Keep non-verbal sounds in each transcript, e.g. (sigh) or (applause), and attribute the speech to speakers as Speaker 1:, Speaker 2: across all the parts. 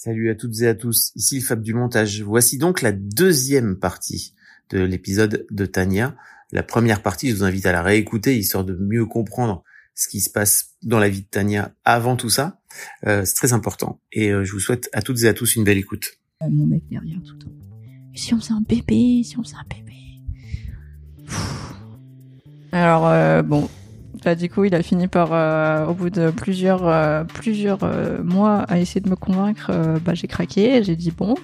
Speaker 1: Salut à toutes et à tous, ici Fab du montage. Voici donc la deuxième partie de l'épisode de Tania. La première partie, je vous invite à la réécouter, histoire de mieux comprendre ce qui se passe dans la vie de Tania avant tout ça. Euh, c'est très important. Et euh, je vous souhaite à toutes et à tous une belle écoute.
Speaker 2: Euh, mon mec derrière tout le temps. Et si on faisait un bébé, si on faisait un bébé. Pfff. Alors euh, bon, bah, du coup il a fini par, euh, au bout de plusieurs euh, euh, mois à essayer de me convaincre, bah j'ai craqué, j'ai dit bon.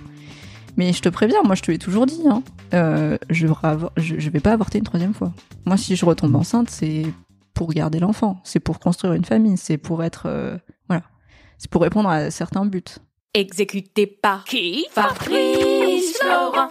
Speaker 2: Mais je te préviens, moi je te l'ai toujours dit, hein, je, je, je vais pas avorter une troisième fois. Moi si je retombe enceinte, c'est pour garder l'enfant, c'est pour construire une famille, c'est pour être, voilà, c'est pour répondre à certains buts.
Speaker 3: Exécuté par qui? Fabrice Florent.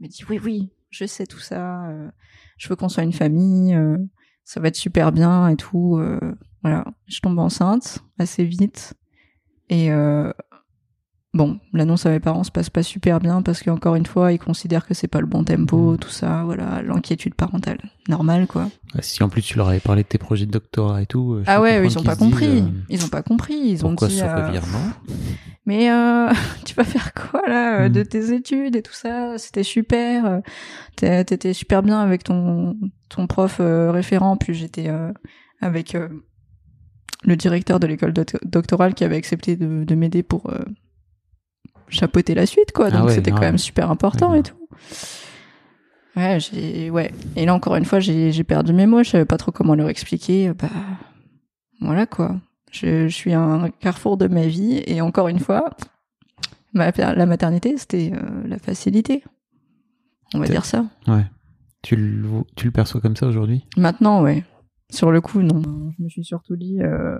Speaker 2: Il dit oui, oui, je sais tout ça. euh, je veux qu'on soit une famille. euh, ça va être super bien et tout. euh, voilà, je tombe enceinte assez vite. Et bon, l'annonce à mes parents se passe pas super bien parce qu'encore une fois, ils considèrent que c'est pas le bon tempo,
Speaker 4: Mhm.
Speaker 2: tout ça. Voilà, l'inquiétude parentale, normal quoi.
Speaker 4: Si en plus tu leur avais parlé de tes projets de doctorat et tout. euh,
Speaker 2: Ah ouais, ils
Speaker 4: comprendre
Speaker 2: ont pas compris.
Speaker 4: euh,
Speaker 2: Ils ont pas compris. Ils ont
Speaker 4: pourquoi
Speaker 2: dit.
Speaker 4: ce
Speaker 2: euh,
Speaker 4: revirement (laughs)
Speaker 2: Mais euh, (laughs) tu vas faire quoi là euh,
Speaker 4: Mm.
Speaker 2: de tes études et tout ça? C'était super. euh, T'étais super bien avec ton ton prof euh, référent. Puis j'étais euh, avec euh, le directeur de l'école doc- doctorale qui avait accepté de, de m'aider pour euh, chapeauter la suite, quoi.
Speaker 4: Ah
Speaker 2: Donc
Speaker 4: ouais,
Speaker 2: c'était quand même super important
Speaker 4: Ouais,
Speaker 2: et tout. Ouais, j'ai ouais. Et là encore une fois, j'ai j'ai perdu mes mots. Je savais pas trop comment leur expliquer. Bah voilà quoi. Je, je suis à un carrefour de ma vie et encore une fois, ma, la maternité, c'était euh, la facilité. On va dire ça.
Speaker 4: Ouais. Tu le, tu le perçois comme ça aujourd'hui?
Speaker 2: Maintenant, ouais. Sur le coup, non. Je me suis surtout dit, euh,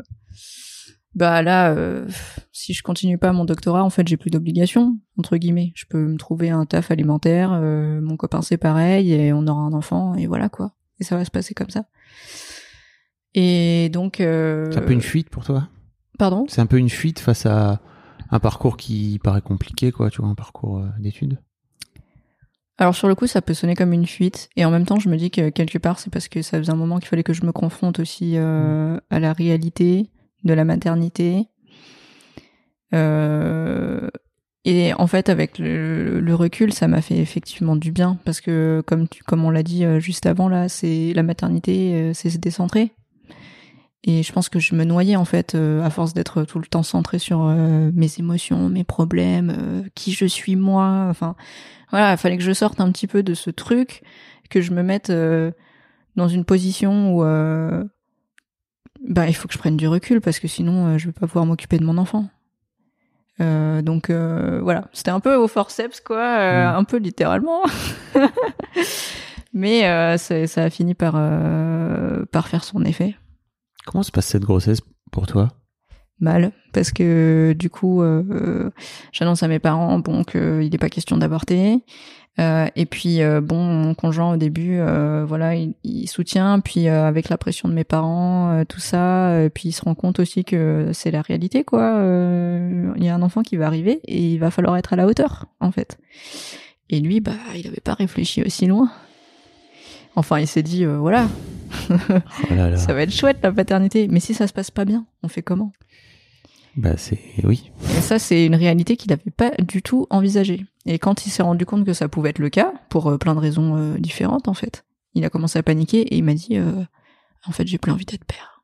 Speaker 2: bah là, euh, si je continue pas mon doctorat, en fait, j'ai plus d'obligations entre guillemets. Je peux me trouver un taf alimentaire. euh, mon copain c'est pareil et on aura un enfant et voilà quoi. Et ça va se passer comme ça. Et donc. Euh,
Speaker 4: C'est un peu une fuite pour toi?
Speaker 2: Pardon?
Speaker 4: C'est un peu une fuite face à un parcours qui paraît compliqué, quoi, tu vois, un parcours d'études?
Speaker 2: Alors sur le coup, ça peut sonner comme une fuite, et en même temps, je me dis que quelque part, c'est parce que ça faisait un moment qu'il fallait que je me confronte aussi euh, à la réalité de la maternité. Euh, et en fait, avec le, recul, ça m'a fait effectivement du bien, parce que comme comme on l'a dit euh, juste avant là, c'est la maternité, euh, c'est se décentrer. Et je pense que je me noyais en fait à force d'être tout le temps centrée sur mes émotions, mes problèmes, qui je suis moi. Enfin, voilà, il fallait que je sorte un petit peu de ce truc, que je me mette dans une position où bah il faut que je prenne du recul parce que sinon euh, je vais pas pouvoir m'occuper de mon enfant. Euh, donc euh, voilà, c'était un peu au forceps quoi, euh,
Speaker 4: Mm.
Speaker 2: un peu littéralement. (laughs) Mais ça a fini par par faire son effet.
Speaker 4: Comment se passe cette grossesse pour toi?
Speaker 2: Mal parce que du coup euh, j'annonce à mes parents bon qu'il n'est pas question d'avorter. Euh, et puis euh, bon mon conjoint au début euh, voilà il, il soutient puis euh, avec la pression de mes parents euh, tout ça euh, puis il se rend compte aussi que c'est la réalité quoi. Euh, il y a un enfant qui va arriver et il va falloir être à la hauteur en fait. Et lui bah il avait pas réfléchi aussi loin. Enfin il s'est dit euh, voilà.
Speaker 4: Oh là là. (laughs)
Speaker 2: ça va être chouette la paternité. Mais si ça se passe pas bien on fait comment?
Speaker 4: Bah c'est oui.
Speaker 2: et ça, c'est une réalité qu'il n'avait pas du tout envisagée. Et quand il s'est rendu compte que ça pouvait être le cas, pour euh, plein de raisons euh, différentes en fait, il a commencé à paniquer et il m'a dit euh, En fait, j'ai plus envie d'être père.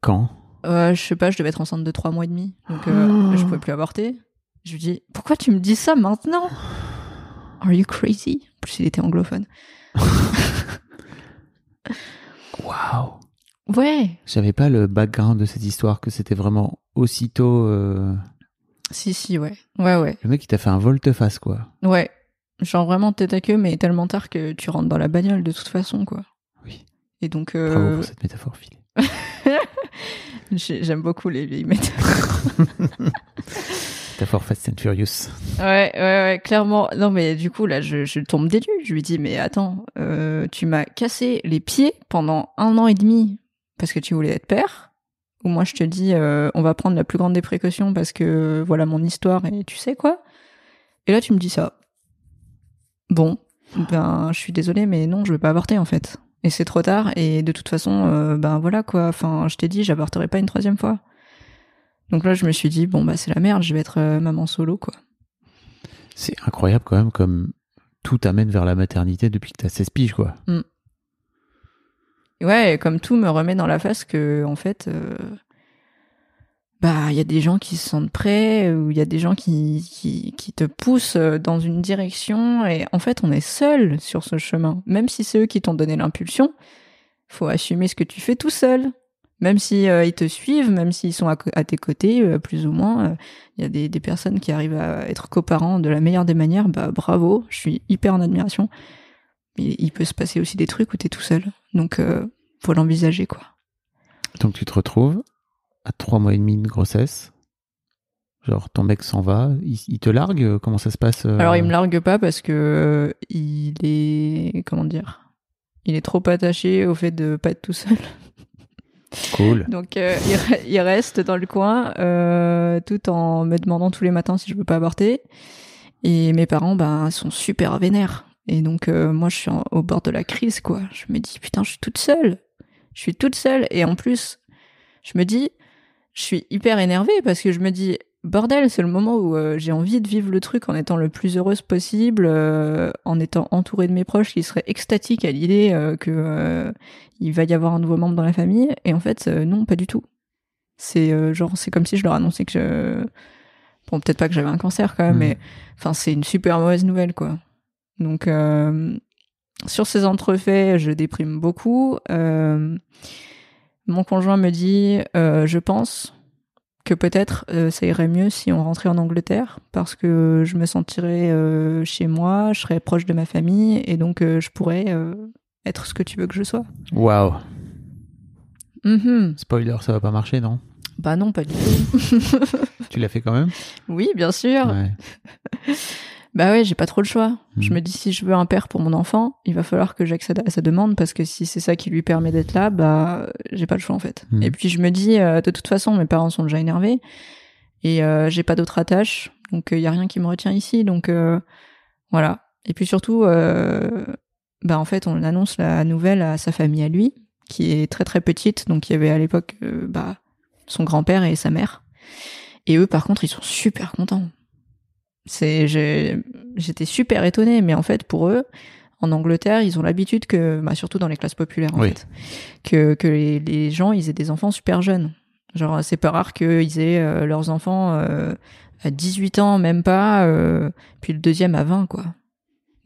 Speaker 4: Quand?
Speaker 2: Euh, je sais pas, je devais être enceinte de trois mois et demi, donc euh, je pouvais plus avorter. Je lui dis Pourquoi tu me dis ça maintenant? Are you crazy? En plus, il était anglophone. (laughs)
Speaker 4: Waouh.
Speaker 2: Ouais,
Speaker 4: J'avais pas le background de cette histoire que c'était vraiment aussitôt euh,
Speaker 2: si, si, ouais. Ouais, ouais.
Speaker 4: le mec qui t'a fait un volte-face quoi.
Speaker 2: Ouais. Genre vraiment tête à queue, mais tellement tard que tu rentres dans la bagnole de toute façon, quoi.
Speaker 4: Oui.
Speaker 2: Et donc,
Speaker 4: Bravo
Speaker 2: euh,
Speaker 4: pour cette métaphore filée. (laughs)
Speaker 2: J'ai- J'aime beaucoup les vieilles méthodes. (laughs)
Speaker 4: Métaphore Fast and Furious.
Speaker 2: Ouais, ouais, ouais, clairement. Non, mais du coup, là, je, je tombe nues. Je lui dis, mais attends, euh, tu m'as cassé les pieds pendant un an et demi parce que tu voulais être père. Ou moi, je te dis, euh, on va prendre la plus grande des précautions parce que voilà mon histoire et tu sais quoi. Et là, tu me dis ça. Bon, ben, je suis désolée, mais non, je vais pas avorter en fait. Et c'est trop tard. Et de toute façon, euh, ben voilà quoi. Enfin, je t'ai dit, j'avorterai pas une troisième fois. Donc là, je me suis dit, bon, bah, c'est la merde, je vais être euh, maman solo, quoi.
Speaker 4: C'est incroyable quand même comme tout t'amène vers la maternité depuis que t'as 16 piges quoi.
Speaker 2: Ouais, comme tout me remet dans la face que, en fait, euh, bah, il y a des gens qui se sentent prêts, ou il y a des gens qui, qui, te poussent euh, dans une direction, et en fait, on est seul sur ce chemin. Même si c'est eux qui t'ont donné l'impulsion, faut assumer ce que tu fais tout seul. Même si euh, ils te suivent, même s'ils sont à, tes côtés, plus ou moins, il y a des, des personnes qui arrivent à être coparents de la meilleure des manières, bah bravo, je suis hyper en admiration. Il peut se passer aussi des trucs où t'es tout seul. Donc, euh, faut l'envisager, quoi.
Speaker 4: Donc tu te retrouves à trois mois et demi de grossesse. Genre ton mec s'en va, il, il te largue, comment ça se passe euh,
Speaker 2: Alors, il me largue pas parce que euh, il est, comment dire, il est trop attaché au fait de pas être tout seul.
Speaker 4: Cool. (laughs)
Speaker 2: Donc, euh, il, re- il reste dans le coin, euh, tout en me demandant tous les matins si je veux pas avorter. Et mes parents, ben, sont super vénères. Et donc, euh, moi, je suis en- au bord de la crise, quoi. Je me dis, putain, je suis toute seule. Je suis toute seule. Et en plus, je me dis, je suis hyper énervée parce que je me dis, bordel, c'est le moment où euh, j'ai envie de vivre le truc en étant le plus heureuse possible, euh, en étant entourée de mes proches qui seraient extatiques à l'idée euh, que il va y avoir un nouveau membre dans la famille. Et en fait, non, pas du tout. C'est genre, c'est comme si je leur annonçais que je... Bon, peut-être pas que j'avais un cancer quand même,
Speaker 4: Mhm.
Speaker 2: mais enfin, c'est une super mauvaise nouvelle, quoi. Donc, euh, sur ces entrefaits, je déprime beaucoup. Euh, mon conjoint me dit, euh, je pense que peut-être euh, ça irait mieux si on rentrait en Angleterre parce que je me sentirais euh, chez moi, je serais proche de ma famille et donc euh, je pourrais être ce que tu veux que je sois.
Speaker 4: Waouh.
Speaker 2: Mhm.
Speaker 4: Spoiler, ça va pas marcher, non?
Speaker 2: Bah non, pas du tout. (laughs)
Speaker 4: Tu l'as fait quand même?
Speaker 2: Oui, bien sûr.
Speaker 4: Ouais.
Speaker 2: Bah ouais, j'ai pas trop le choix. Je
Speaker 4: Mhm.
Speaker 2: me dis si je veux un père pour mon enfant, il va falloir que j'accède à sa demande parce que si c'est ça qui lui permet d'être là, bah j'ai pas le choix en fait.
Speaker 4: Mhm.
Speaker 2: Et puis je me dis euh, de toute façon mes parents sont déjà énervés et euh, j'ai pas d'autre attache, donc il y a rien qui me retient ici, donc euh, voilà. Et puis surtout, euh, bah en fait on annonce la nouvelle à sa famille à lui, qui est très très petite, donc il y avait à l'époque euh, bah son grand-père et sa mère. Et eux par contre ils sont super contents c'est j'étais super étonnée mais en fait pour eux en Angleterre, ils ont l'habitude que, bah, surtout dans les classes populaires en
Speaker 4: Oui.
Speaker 2: fait, que, que les, les gens ils aient des enfants super jeunes. Genre c'est pas rare qu'ils aient euh, leurs enfants euh, à 18 ans, même pas, euh, puis le deuxième à 20 quoi.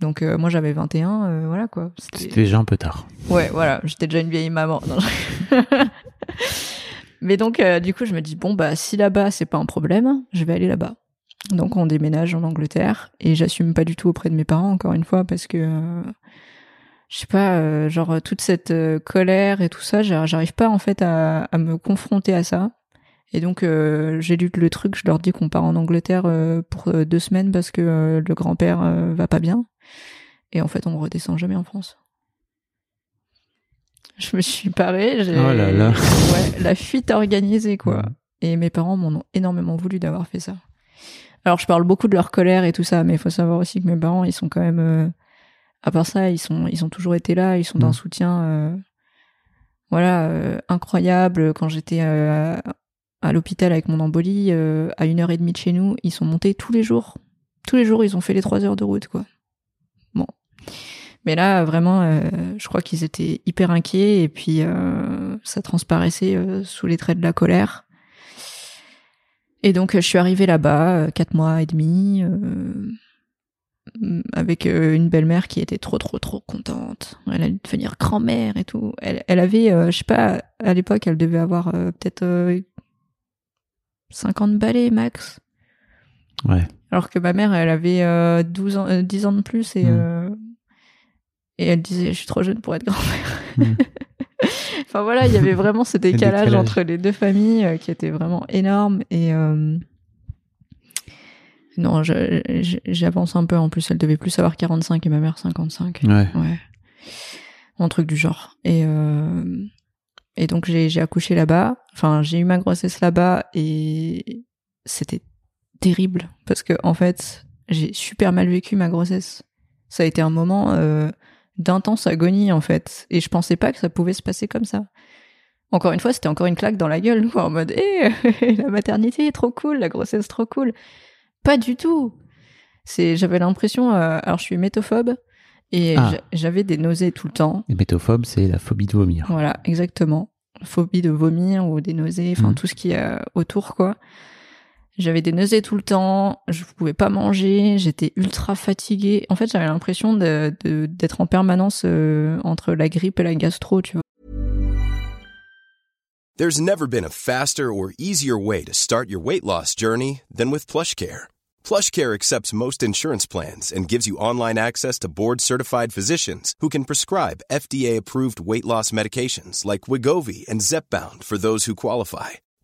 Speaker 2: Donc euh, moi j'avais 21, euh, voilà quoi.
Speaker 4: C'était déjà un peu tard.
Speaker 2: Ouais, voilà, j'étais déjà une vieille maman. Non, je- (laughs) Mais donc, du coup, je me dis, bon, bah, si là-bas, c'est pas un problème, je vais aller là-bas. Donc, on déménage en Angleterre et j'assume pas du tout auprès de mes parents, encore une fois, parce que, euh, je sais pas, euh, genre, toute cette euh, colère et tout ça, j'a- j'arrive pas, en fait, à, à me confronter à ça. Et donc, euh, j'ai lu le truc, je leur dis qu'on part en Angleterre euh, pour euh, deux semaines parce que euh, le grand-père euh, va pas bien. Et en fait, on redescend jamais en France. Je me suis parée. j'ai-
Speaker 4: Oh là là.
Speaker 2: Ouais, la fuite organisée, quoi. Et mes parents m'en ont énormément voulu d'avoir fait ça. Alors, je parle beaucoup de leur colère et tout ça, mais il faut savoir aussi que mes parents, ils sont quand même, euh, à part ça, ils sont, ils ont toujours été là, ils sont d'un
Speaker 4: Mhm.
Speaker 2: soutien, euh, voilà, euh, incroyable. Quand j'étais à, à l'hôpital avec mon embolie, à une heure et demie de chez nous, ils sont montés tous les jours. Tous les jours, ils ont fait les trois heures de route, quoi. Bon. Mais là, vraiment, euh, je crois qu'ils étaient hyper inquiets et puis euh, ça transparaissait euh, sous les traits de la colère. Et donc, euh, je suis arrivée là-bas, euh, quatre mois et demi, euh, avec euh, une belle-mère qui était trop, trop, trop contente. Elle allait devenir grand-mère et tout. Elle, elle avait, euh, je sais pas, à l'époque, elle devait avoir euh, peut-être euh, 50 balais max.
Speaker 4: Ouais.
Speaker 2: Alors que ma mère, elle avait euh, 12 ans, euh, 10 ans de plus et,
Speaker 4: Mm.
Speaker 2: Et elle disait Je suis trop jeune pour être grand-mère.
Speaker 4: Mm. (laughs)
Speaker 2: enfin voilà, il y avait vraiment ce (laughs) décalage,
Speaker 4: décalage.
Speaker 2: entre les deux familles euh, qui était vraiment énorme. Et euh, non, j'avance un peu. En plus, elle devait plus avoir 45 et ma mère 55.
Speaker 4: Ouais.
Speaker 2: Ouais. Un truc du genre. Et, euh, et donc, j'ai j'ai accouché là-bas. Enfin, j'ai eu ma grossesse là-bas et c'était terrible parce que, en fait, j'ai super mal vécu ma grossesse. Ça a été un moment euh, d'intense agonie, en fait. Et je pensais pas que ça pouvait se passer comme ça. Encore une fois, c'était encore une claque dans la gueule, quoi, en mode, hé, (laughs) la maternité est trop cool, la grossesse trop cool. Pas du tout. C'est, j'avais l'impression, euh, alors je suis métophobe et
Speaker 4: Ah.
Speaker 2: j'a- j'avais des nausées tout le temps.
Speaker 4: Les métophobes, c'est la phobie de vomir.
Speaker 2: Voilà, exactement. Phobie de vomir ou des nausées, enfin
Speaker 4: Mhm.
Speaker 2: tout ce qui est euh, autour, quoi. J'avais des nausées tout le temps, je pouvais pas manger, j'étais ultra fatiguée. En fait, j'avais l'impression de, de- d'être en permanence euh, entre la grippe et la gastro, tu vois.
Speaker 5: There's never been a faster or easier way to start your weight loss journey than with PlushCare. PlushCare accepts most insurance plans and gives you online access to board-certified physicians who can prescribe FDA-approved weight loss medications like Wigovi and Zepbound for those who qualify.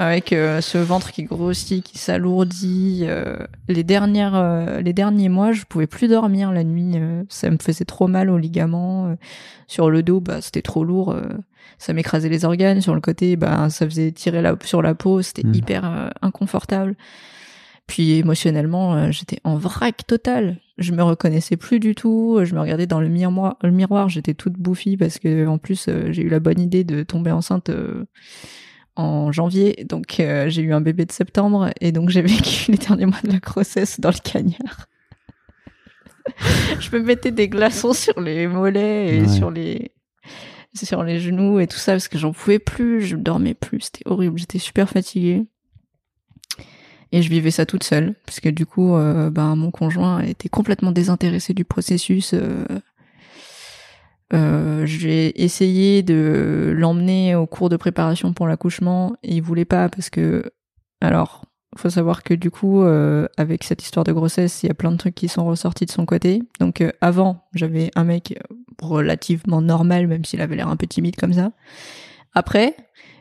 Speaker 2: avec euh, ce ventre qui grossit, qui s'alourdit. euh, les dernières, euh, les derniers mois, je pouvais plus dormir la nuit. ça me faisait trop mal aux ligaments. sur le dos, bah c'était trop lourd. ça m'écrasait les organes. Sur le côté, bah ça faisait tirer la, sur la peau. C'était
Speaker 4: Mm.
Speaker 2: hyper inconfortable. Puis émotionnellement, j'étais en vrac total. Je me reconnaissais plus du tout. Je me regardais dans le miroir. Le miroir, j'étais toute bouffie parce que en plus, j'ai eu la bonne idée de tomber enceinte. En janvier, donc euh, j'ai eu un bébé de septembre et donc j'ai (laughs) vécu les derniers mois de la grossesse dans le cagnard. (laughs) je me mettais des glaçons sur les mollets et
Speaker 4: Ouais.
Speaker 2: sur les sur les genoux et tout ça parce que j'en pouvais plus, je dormais plus, c'était horrible, j'étais super fatiguée. Et je vivais ça toute seule parce que du coup euh, ben mon conjoint était complètement désintéressé du processus euh, euh, j'ai essayé de l'emmener au cours de préparation pour l'accouchement et il voulait pas parce que alors faut savoir que du coup, euh, avec cette histoire de grossesse, il y a plein de trucs qui sont ressortis de son côté. Donc euh, avant, j'avais un mec relativement normal, même s'il avait l'air un peu timide comme ça. Après,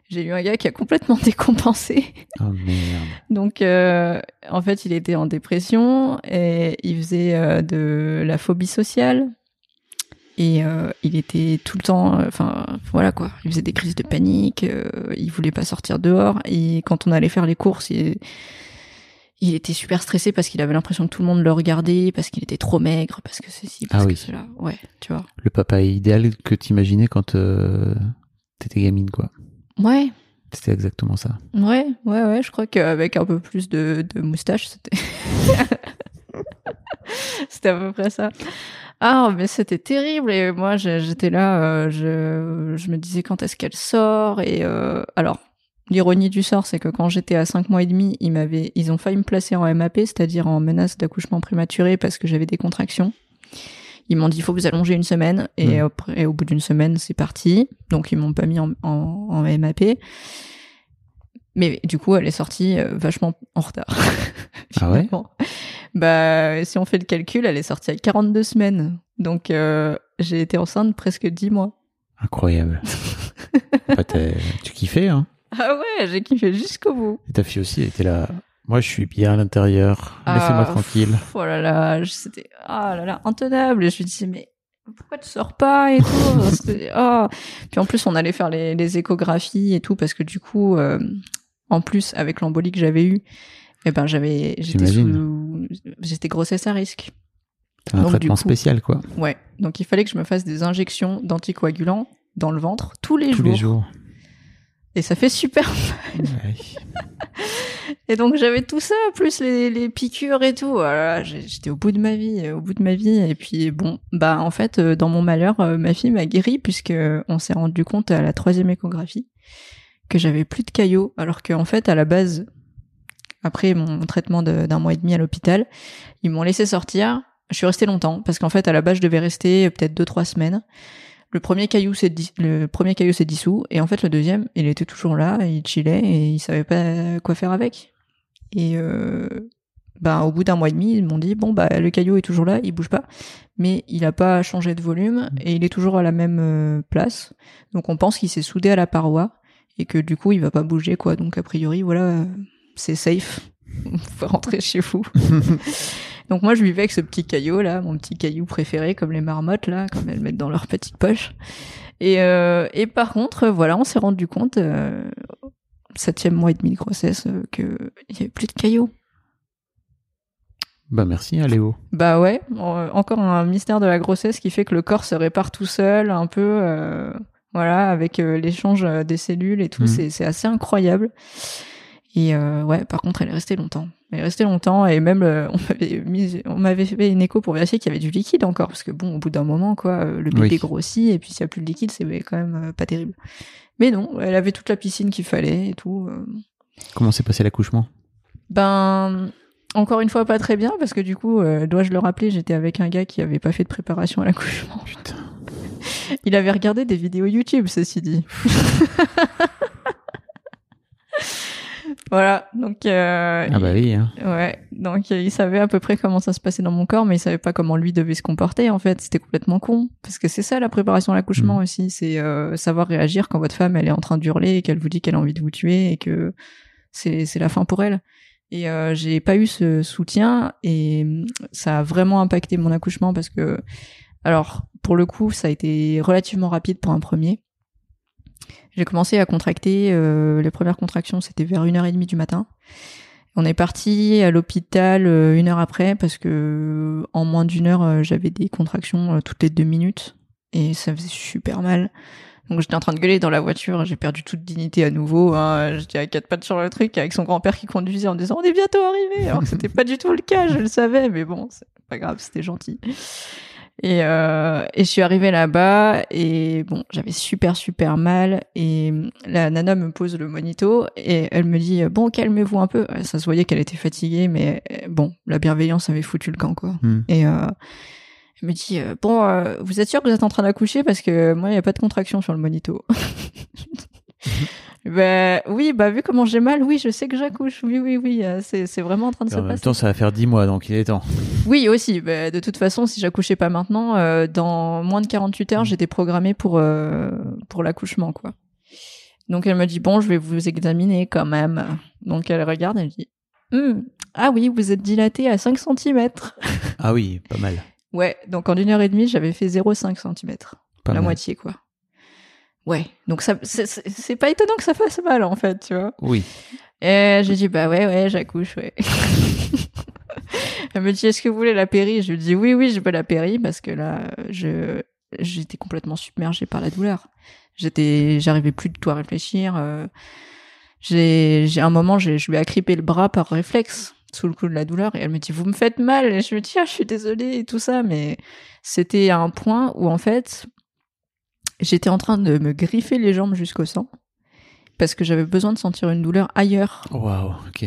Speaker 2: j'ai eu un gars qui a complètement (laughs) décompensé.
Speaker 4: Oh merde.
Speaker 2: Donc, euh, en fait, il était en dépression et il faisait euh, de la phobie sociale. Et euh, il était tout le temps, euh, enfin voilà quoi, il faisait des crises de panique, euh, il voulait pas sortir dehors. Et quand on allait faire les courses, il, il était super stressé parce qu'il avait l'impression que tout le monde le regardait, parce qu'il était trop maigre, parce que ceci, parce
Speaker 4: Ah
Speaker 2: que
Speaker 4: oui.
Speaker 2: cela. Ouais, tu vois.
Speaker 4: Le papa idéal que t'imaginais quand euh, t'étais gamine, quoi.
Speaker 2: Ouais,
Speaker 4: C'était exactement ça.
Speaker 2: Ouais, ouais, ouais, je crois qu'avec un peu plus de, de moustache, c'était. (laughs) c'était à peu près ça. Ah, mais c'était terrible. Et moi, j'étais là, euh, je, je me disais quand est-ce qu'elle sort? Et euh, alors, l'ironie du sort, c'est que quand j'étais à 5 mois et demi, ils, m'avaient, ils ont failli me placer en MAP, c'est-à-dire en menace d'accouchement prématuré, parce que j'avais des contractions. Ils m'ont dit, il faut vous allonger une semaine. Et,
Speaker 4: Mm.
Speaker 2: après, et au bout d'une semaine, c'est parti. Donc, ils m'ont pas mis en, en, en MAP. Mais du coup, elle est sortie euh, vachement en retard. (laughs)
Speaker 4: Ah ouais.
Speaker 2: Bah, si on fait le calcul, elle est sortie à 42 semaines. Donc, euh, j'ai été enceinte presque 10 mois.
Speaker 4: Incroyable. Bah, t'es- tu kiffais, hein
Speaker 2: Ah ouais, j'ai kiffé jusqu'au bout.
Speaker 4: Et ta fille aussi, elle était là. Moi, je suis bien à l'intérieur. Laissez-moi
Speaker 2: Ah,
Speaker 4: tranquille.
Speaker 2: pff, Oh là là, c'était ah là là intenable. Et je lui disais mais pourquoi tu sors pas et tout. Oh. Puis en plus on allait faire les, les échographies et tout parce que du coup euh, en plus avec l'embolie que j'avais eue, eh ben j'avais j'étais
Speaker 4: J'imagine.
Speaker 2: sous j'étais grossesse à risque.
Speaker 4: C'est un
Speaker 2: Donc,
Speaker 4: traitement
Speaker 2: coup-
Speaker 4: spécial, quoi.
Speaker 2: Ouais, donc il fallait que je me fasse des injections d'anticoagulants dans le ventre tous les
Speaker 4: Tous
Speaker 2: jours.
Speaker 4: les jours.
Speaker 2: Et ça fait super
Speaker 4: Ouais.
Speaker 2: Et donc j'avais tout ça, plus les, les piqûres et tout. J'ai- j'étais au bout de ma vie, euh, au bout de ma vie. Et puis bon, bah en fait, euh, dans mon malheur, euh, ma fille m'a guéri puisque on s'est rendu compte à la troisième échographie que j'avais plus de caillots, alors qu'en fait à la base, après mon traitement d'un mois et demi à l'hôpital, ils m'ont laissé sortir. Je suis restée longtemps parce qu'en fait à la base je devais rester peut-être deux trois semaines. Le premier caillou s'est le premier caillou s'est dissous et en fait le deuxième il était toujours là, il chillait et il savait pas quoi faire avec. Et euh, ben, au bout d'un mois et demi, ils m'ont dit bon bah le caillou est toujours là, il bouge pas, mais il a pas changé de volume et il est toujours à la même euh, place. Donc on pense qu'il s'est soudé à la paroi et que du coup il va pas bouger quoi. Donc a priori voilà, c'est safe. (laughs) Vous pouvez rentrer chez vous. (laughs) Donc moi je vivais avec ce petit caillou là, mon petit caillou préféré comme les marmottes là, comme elles le mettent dans leur petite poche. Et, euh, et par contre, voilà, on s'est rendu compte, euh, septième mois et demi de grossesse, euh, que il y avait plus de cailloux.
Speaker 4: Bah, merci, hein, Léo.
Speaker 2: Bah ouais, euh, encore un mystère de la grossesse qui fait que le corps se répare tout seul, un peu, voilà, avec euh, l'échange euh, des cellules et tout,
Speaker 4: Mhm.
Speaker 2: c'est c'est assez incroyable. Et euh, ouais, par contre, elle est restée longtemps. Elle est restée longtemps et même euh, on m'avait mis, on m'avait fait une écho pour vérifier qu'il y avait du liquide encore, parce que bon, au bout d'un moment, quoi, le bébé
Speaker 4: Oui.
Speaker 2: grossit et puis s'il y a plus de liquide, c'est quand même pas terrible. Mais non, elle avait toute la piscine qu'il fallait et tout.
Speaker 4: Comment s'est passé l'accouchement?
Speaker 2: Ben, encore une fois, pas très bien, parce que du coup, euh, dois-je le rappeler, j'étais avec un gars qui avait pas fait de préparation à l'accouchement.
Speaker 4: Putain.
Speaker 2: Il avait regardé des vidéos YouTube, ceci dit. voilà, donc... euh,
Speaker 4: Ah bah oui, hein.
Speaker 2: Ouais, donc euh, il savait à peu près comment ça se passait dans mon corps, mais il savait pas comment lui devait se comporter. En fait, c'était complètement con, parce que c'est ça la préparation à l'accouchement
Speaker 4: Mm.
Speaker 2: aussi, c'est euh, savoir réagir quand votre femme elle est en train d'hurler et qu'elle vous dit qu'elle a envie de vous tuer et que c'est c'est la fin pour elle. Et euh, j'ai pas eu ce soutien et mm, ça a vraiment impacté mon accouchement parce que, alors pour le coup, ça a été relativement rapide pour un premier. J'ai commencé à contracter, euh, les premières contractions c'était vers une heure et demie du matin. On est parti à l'hôpital euh, une heure après parce que euh, en moins d'une heure j'avais des contractions toutes les deux minutes et ça faisait super mal. Donc j'étais en train de gueuler dans la voiture, j'ai perdu toute dignité à nouveau. Hein. J'étais à quatre pattes sur le truc avec son grand-père qui conduisait en disant on est bientôt arrivé, alors que c'était pas du tout le cas, je le savais, mais bon c'est pas grave, c'était gentil. Et, euh, et je suis arrivée là-bas et bon, j'avais super super mal et la nana me pose le monito et elle me dit bon calmez-vous un peu. Ça se voyait qu'elle était fatiguée, mais euh, bon, la bienveillance avait foutu le camp quoi.
Speaker 4: Hmm.
Speaker 2: Et euh, elle me dit euh, bon, vous êtes sûr que vous êtes en train d'accoucher? Parce que moi il y a pas de contraction sur le monito. (laughs) Ben oui, bah vu comment j'ai mal, oui, je sais que j'accouche. Oui, oui, oui, euh, c'est c'est vraiment en train de
Speaker 4: En
Speaker 2: se
Speaker 4: même
Speaker 2: passer.
Speaker 4: temps, ça va faire 10 mois, donc il est temps.
Speaker 2: Oui, aussi. Ben, de toute façon, si j'accouchais pas maintenant, euh, dans moins de 48 heures, j'étais programmée pour euh, pour l'accouchement, quoi. Donc elle me dit bon, je vais vous examiner quand même. Donc elle regarde, elle dit Hum, ah oui, vous êtes dilatée à 5 cm.
Speaker 4: Ah oui, pas mal.
Speaker 2: Ouais, donc en une heure et demie, j'avais fait 0,5 cm.
Speaker 4: Pas
Speaker 2: la
Speaker 4: mal.
Speaker 2: moitié, quoi. Ouais, donc ça, c'est- pas étonnant que ça fasse mal, en fait, tu vois.
Speaker 4: Oui.
Speaker 2: Et j'ai dit, bah ouais, ouais, j'accouche, ouais. Elle me dit, est-ce que vous voulez la péri? Je lui dis, oui, oui, je veux la péri, parce que là, je j'étais complètement submergée par la douleur. J'étais, j'arrivais plus du tout à réfléchir. euh, j'ai, j'ai un moment, j'ai, je lui ai agrippé le bras par réflexe sous le coup de la douleur et elle me dit vous me faites mal et je me dis ah je suis désolée et tout ça mais c'était à un point où en fait j'étais en train de me griffer les jambes jusqu'au sang parce que j'avais besoin de sentir une douleur ailleurs
Speaker 4: Waouh, ok.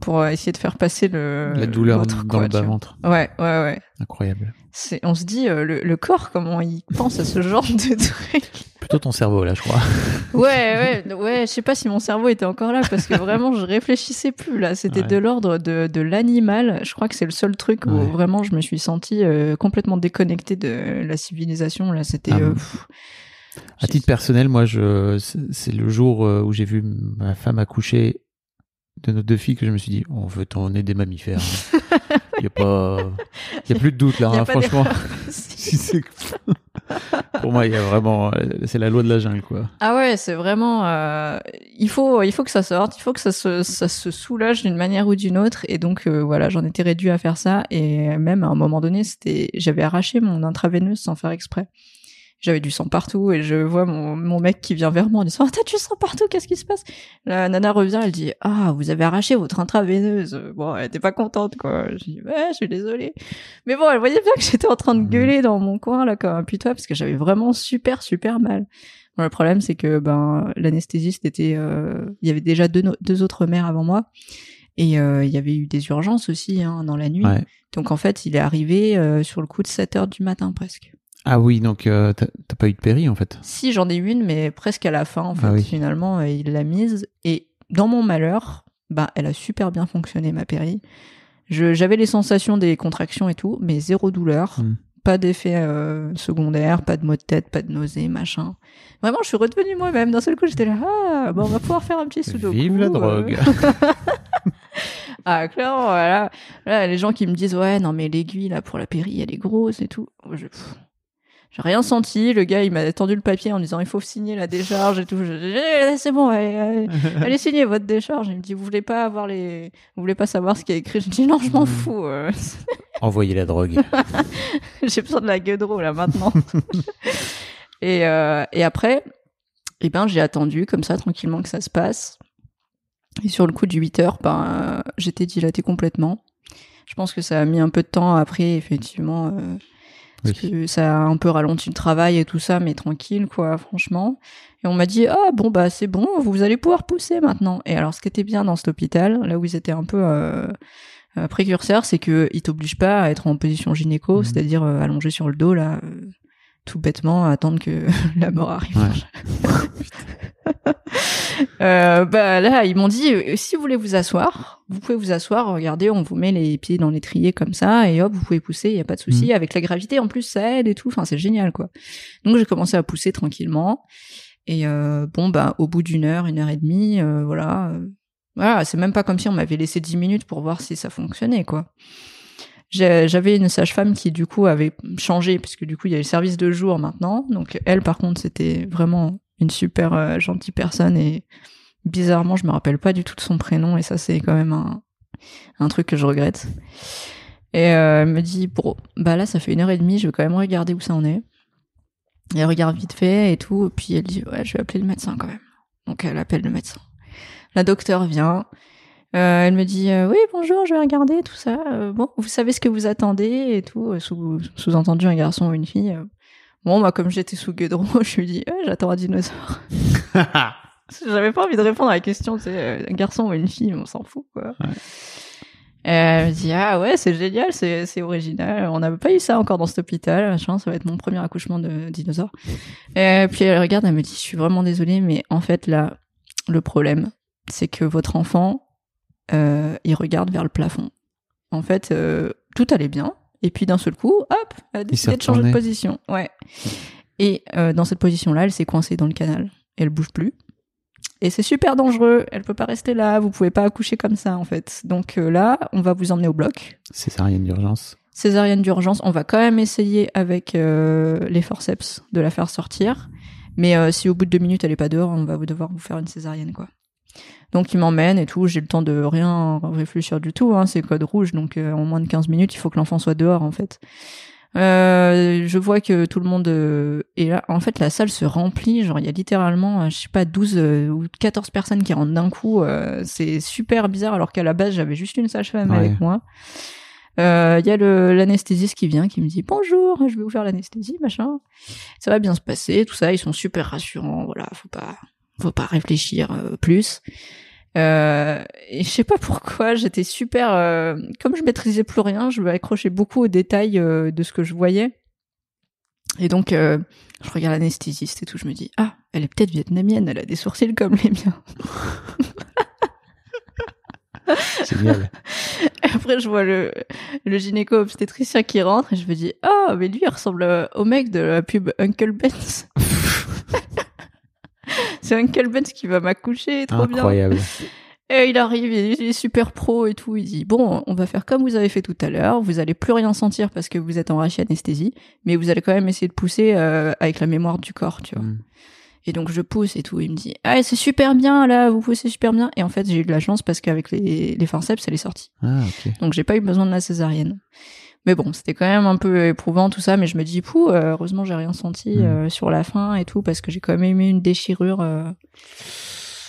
Speaker 2: pour euh, essayer de faire passer le
Speaker 4: La douleur dans
Speaker 2: quoi,
Speaker 4: le
Speaker 2: tu vois.
Speaker 4: bas-ventre.
Speaker 2: Ouais, ouais, ouais.
Speaker 4: Incroyable.
Speaker 2: C'est, on se dit euh, le, le corps comment il pense à ce genre de truc.
Speaker 4: Plutôt ton cerveau, là, je crois. (laughs)
Speaker 2: Ouais, ouais, ouais. Je sais pas si mon cerveau était encore là parce que vraiment je réfléchissais plus là. C'était
Speaker 4: Ouais.
Speaker 2: de l'ordre de, de l'animal. Je crois que c'est le seul truc où
Speaker 4: Ouais.
Speaker 2: vraiment je me suis sentie euh, complètement déconnectée de la civilisation. Là, c'était.
Speaker 4: Ah
Speaker 2: euh,
Speaker 4: bon. À titre personnel, moi, je, c'est le jour euh, où j'ai vu ma femme accoucher de nos deux filles que je me suis dit, on veut on est des mammifères. (laughs) Il y a pas, il y a plus de doute là, hein, franchement. (laughs) (laughs) Pour moi, il y a vraiment, c'est la loi de la jungle, quoi.
Speaker 2: Ah ouais, c'est vraiment. euh, il faut, il faut que ça sorte. Il faut que ça se, ça se soulage d'une manière ou d'une autre. Et donc euh, voilà, j'en étais réduit à faire ça. Et même à un moment donné, c'était, j'avais arraché mon intraveineuse sans faire exprès. J'avais du sang partout et je vois mon, mon mec qui vient vers moi en disant ah, t'as du sang partout qu'est-ce qui se passe? La nana revient elle dit ah vous avez arraché votre intraveineuse bon elle était pas contente quoi je dis ouais je suis désolée mais bon elle voyait bien que j'étais en train de
Speaker 4: Mhm.
Speaker 2: gueuler dans mon coin là comme un putois parce que j'avais vraiment super super mal Bon, le problème, c'est que ben l'anesthésiste était, euh, il y avait déjà deux, deux autres mères avant moi, et euh, il y avait eu des urgences aussi hein, dans la nuit.
Speaker 4: Ouais.
Speaker 2: Donc en fait, il est arrivé euh, sur le coup de 7 heures du matin presque.
Speaker 4: Ah oui, donc euh, t'as pas eu de péri en fait.
Speaker 2: Si j'en ai eu une, mais presque à la fin en fait.
Speaker 4: Ah oui.
Speaker 2: Finalement, euh, il l'a mise et dans mon malheur, bah elle a super bien fonctionné ma péri. J'avais les sensations des contractions et tout, mais zéro douleur.
Speaker 4: Hmm.
Speaker 2: Pas d'effet euh, secondaire, pas de maux de tête, pas de nausées, machin. Vraiment, je suis redevenue moi-même. D'un seul coup, j'étais là, ah, bon, on va pouvoir faire un petit sudoku.
Speaker 4: Vive la
Speaker 2: euh.
Speaker 4: drogue. (laughs)
Speaker 2: Ah, clairement, voilà. Là, les gens qui me disent, ouais, non, mais l'aiguille, là, pour la péri, elle est grosse et tout. Je- pff, J'ai rien senti. Le gars, il m'a tendu le papier en disant, il faut signer la décharge et tout. Eh, c'est bon, allez, allez, (laughs) allez signer votre décharge. Il me dit, vous voulez pas avoir les, vous voulez pas savoir ce qui est écrit? Je dis, non, je m'en
Speaker 4: Mhm.
Speaker 2: fous. euh. (laughs)
Speaker 4: Envoyez la drogue. (laughs)
Speaker 2: J'ai besoin de la gueudreau, là, maintenant. et, euh, et après, eh ben, j'ai attendu, comme ça, tranquillement, que ça se passe. Et sur le coup du 8 heures, ben, euh, j'étais dilatée complètement. Je pense que ça a mis un peu de temps après, effectivement. euh, parce
Speaker 4: Oui.
Speaker 2: que ça a un peu ralenti le travail et tout ça, mais tranquille, quoi, franchement. Et on m'a dit, ah bon, bah c'est bon, vous allez pouvoir pousser maintenant. Et alors, ce qui était bien dans cet hôpital, là où ils étaient un peu euh, euh, précurseurs, c'est que ils t'obligent pas à être en position gynéco,
Speaker 4: Mhm.
Speaker 2: c'est-à-dire euh, allongé sur le dos, là, euh, tout bêtement, attendre que (laughs) la mort arrive. (laughs) Euh, bah là, ils m'ont dit euh, si vous voulez vous asseoir, vous pouvez vous asseoir. Regardez, on vous met les pieds dans l'étrier comme ça et hop, vous pouvez pousser. Il y a pas de souci. Avec la gravité, en plus, ça aide et tout. Enfin, c'est génial, quoi. Donc j'ai commencé à pousser tranquillement. Et euh, bon, bah au bout d'une heure, une heure et demie, euh, voilà, voilà, c'est même pas comme si on m'avait laissé dix minutes pour voir si ça fonctionnait, quoi. J'avais une sage-femme qui du coup avait changé puisque du coup il y a le service de jour maintenant. Donc elle, par contre, c'était vraiment une super euh, gentille personne et bizarrement, je me rappelle pas du tout de son prénom et ça c'est quand même un, truc que je regrette. Et euh, elle me dit bon, bah là ça fait une heure et demie, je vais quand même regarder où ça en est. Et elle regarde vite fait et tout, puis elle dit ouais, je vais appeler le médecin quand même. Donc elle appelle le médecin. La docteure vient. Euh, elle me dit euh, oui bonjour, je vais regarder tout ça. Euh, bon, vous savez ce que vous attendez et tout. Sous, sous-entendu un garçon ou une fille. Bon, moi comme j'étais sous Guedron, (laughs) je lui dis Eh, j'attends un dinosaure. (laughs) J'avais pas envie de répondre à la question, tu sais, un garçon ou une fille, on s'en fout, quoi.
Speaker 4: Ouais.
Speaker 2: Et elle me dit, ah ouais, c'est génial, c'est, c'est original. On n'avait pas eu ça encore dans cet hôpital, machin, ça va être mon premier accouchement de dinosaure. Et puis elle regarde, elle me dit, je suis vraiment désolée, mais en fait, là, Le problème, c'est que votre enfant, euh, il regarde vers le plafond. En fait, euh, tout allait bien. Et puis d'un seul coup, hop, elle a décidé de changer de position. Ouais. Et euh, dans cette position-là, elle s'est coincée dans le canal. Elle bouge plus. Et c'est super dangereux. Elle peut pas rester là. Vous pouvez pas accoucher comme ça, en fait. Donc là, on va vous emmener au bloc.
Speaker 4: Césarienne d'urgence.
Speaker 2: Césarienne d'urgence. On va quand même essayer avec les forceps de la faire sortir. Mais si au bout de deux minutes elle est pas dehors, on va devoir vous faire une césarienne, quoi. Donc il m'emmène et tout. J'ai le temps de rien réfléchir du tout. Hein. C'est code rouge, donc euh, en moins de 15 minutes, il faut que l'enfant soit dehors, en fait. Euh, je vois que tout le monde euh, est là. En fait, la salle se remplit. Genre, il y a littéralement, je sais pas, 12 euh, ou 14 personnes qui rentrent d'un coup. C'est super bizarre, alors qu'à la base, j'avais juste une sage-femme
Speaker 4: Ouais.
Speaker 2: avec moi. Euh, Il y a l'anesthésiste qui vient, qui me dit bonjour, je vais vous faire l'anesthésie, machin. Ça va bien se passer, tout ça. Ils sont super rassurants. Voilà, faut pas, faut pas réfléchir euh, plus. Euh, et je sais pas pourquoi, j'étais super. euh, comme je maîtrisais plus rien, je me accrochais beaucoup aux détails euh, de ce que je voyais. Et donc, je regarde l'anesthésiste et tout, je me dis ah, elle est peut-être vietnamienne, elle a des sourcils comme les miens.
Speaker 4: Génial. (laughs)
Speaker 2: Après, je vois le, le gynéco-obstétricien qui rentre et je me dis ah, mais lui, il ressemble au mec de la pub Uncle Ben's. (laughs) C'est Uncle Ben's qui va m'accoucher, trop bien.
Speaker 4: Incroyable. (laughs)
Speaker 2: Et il arrive, il est super pro et tout. Il dit bon, on va faire comme vous avez fait tout à l'heure. Vous allez plus rien sentir parce que vous êtes en anesthésie, mais vous allez quand même essayer de pousser euh, avec la mémoire du corps, tu vois.
Speaker 4: Mm.
Speaker 2: Et donc je pousse et tout. Il me dit ah c'est super bien là, vous poussez super bien. Et en fait j'ai eu de la chance parce qu'avec les, les forceps elle est sortie.
Speaker 4: Ah, ok.
Speaker 2: Donc j'ai pas eu besoin de la césarienne. Mais bon, c'était quand même un peu éprouvant tout ça, mais je me dis, pouh, euh, heureusement j'ai rien senti
Speaker 4: Mm.
Speaker 2: euh, sur la fin et tout, parce que j'ai quand même eu une déchirure. euh,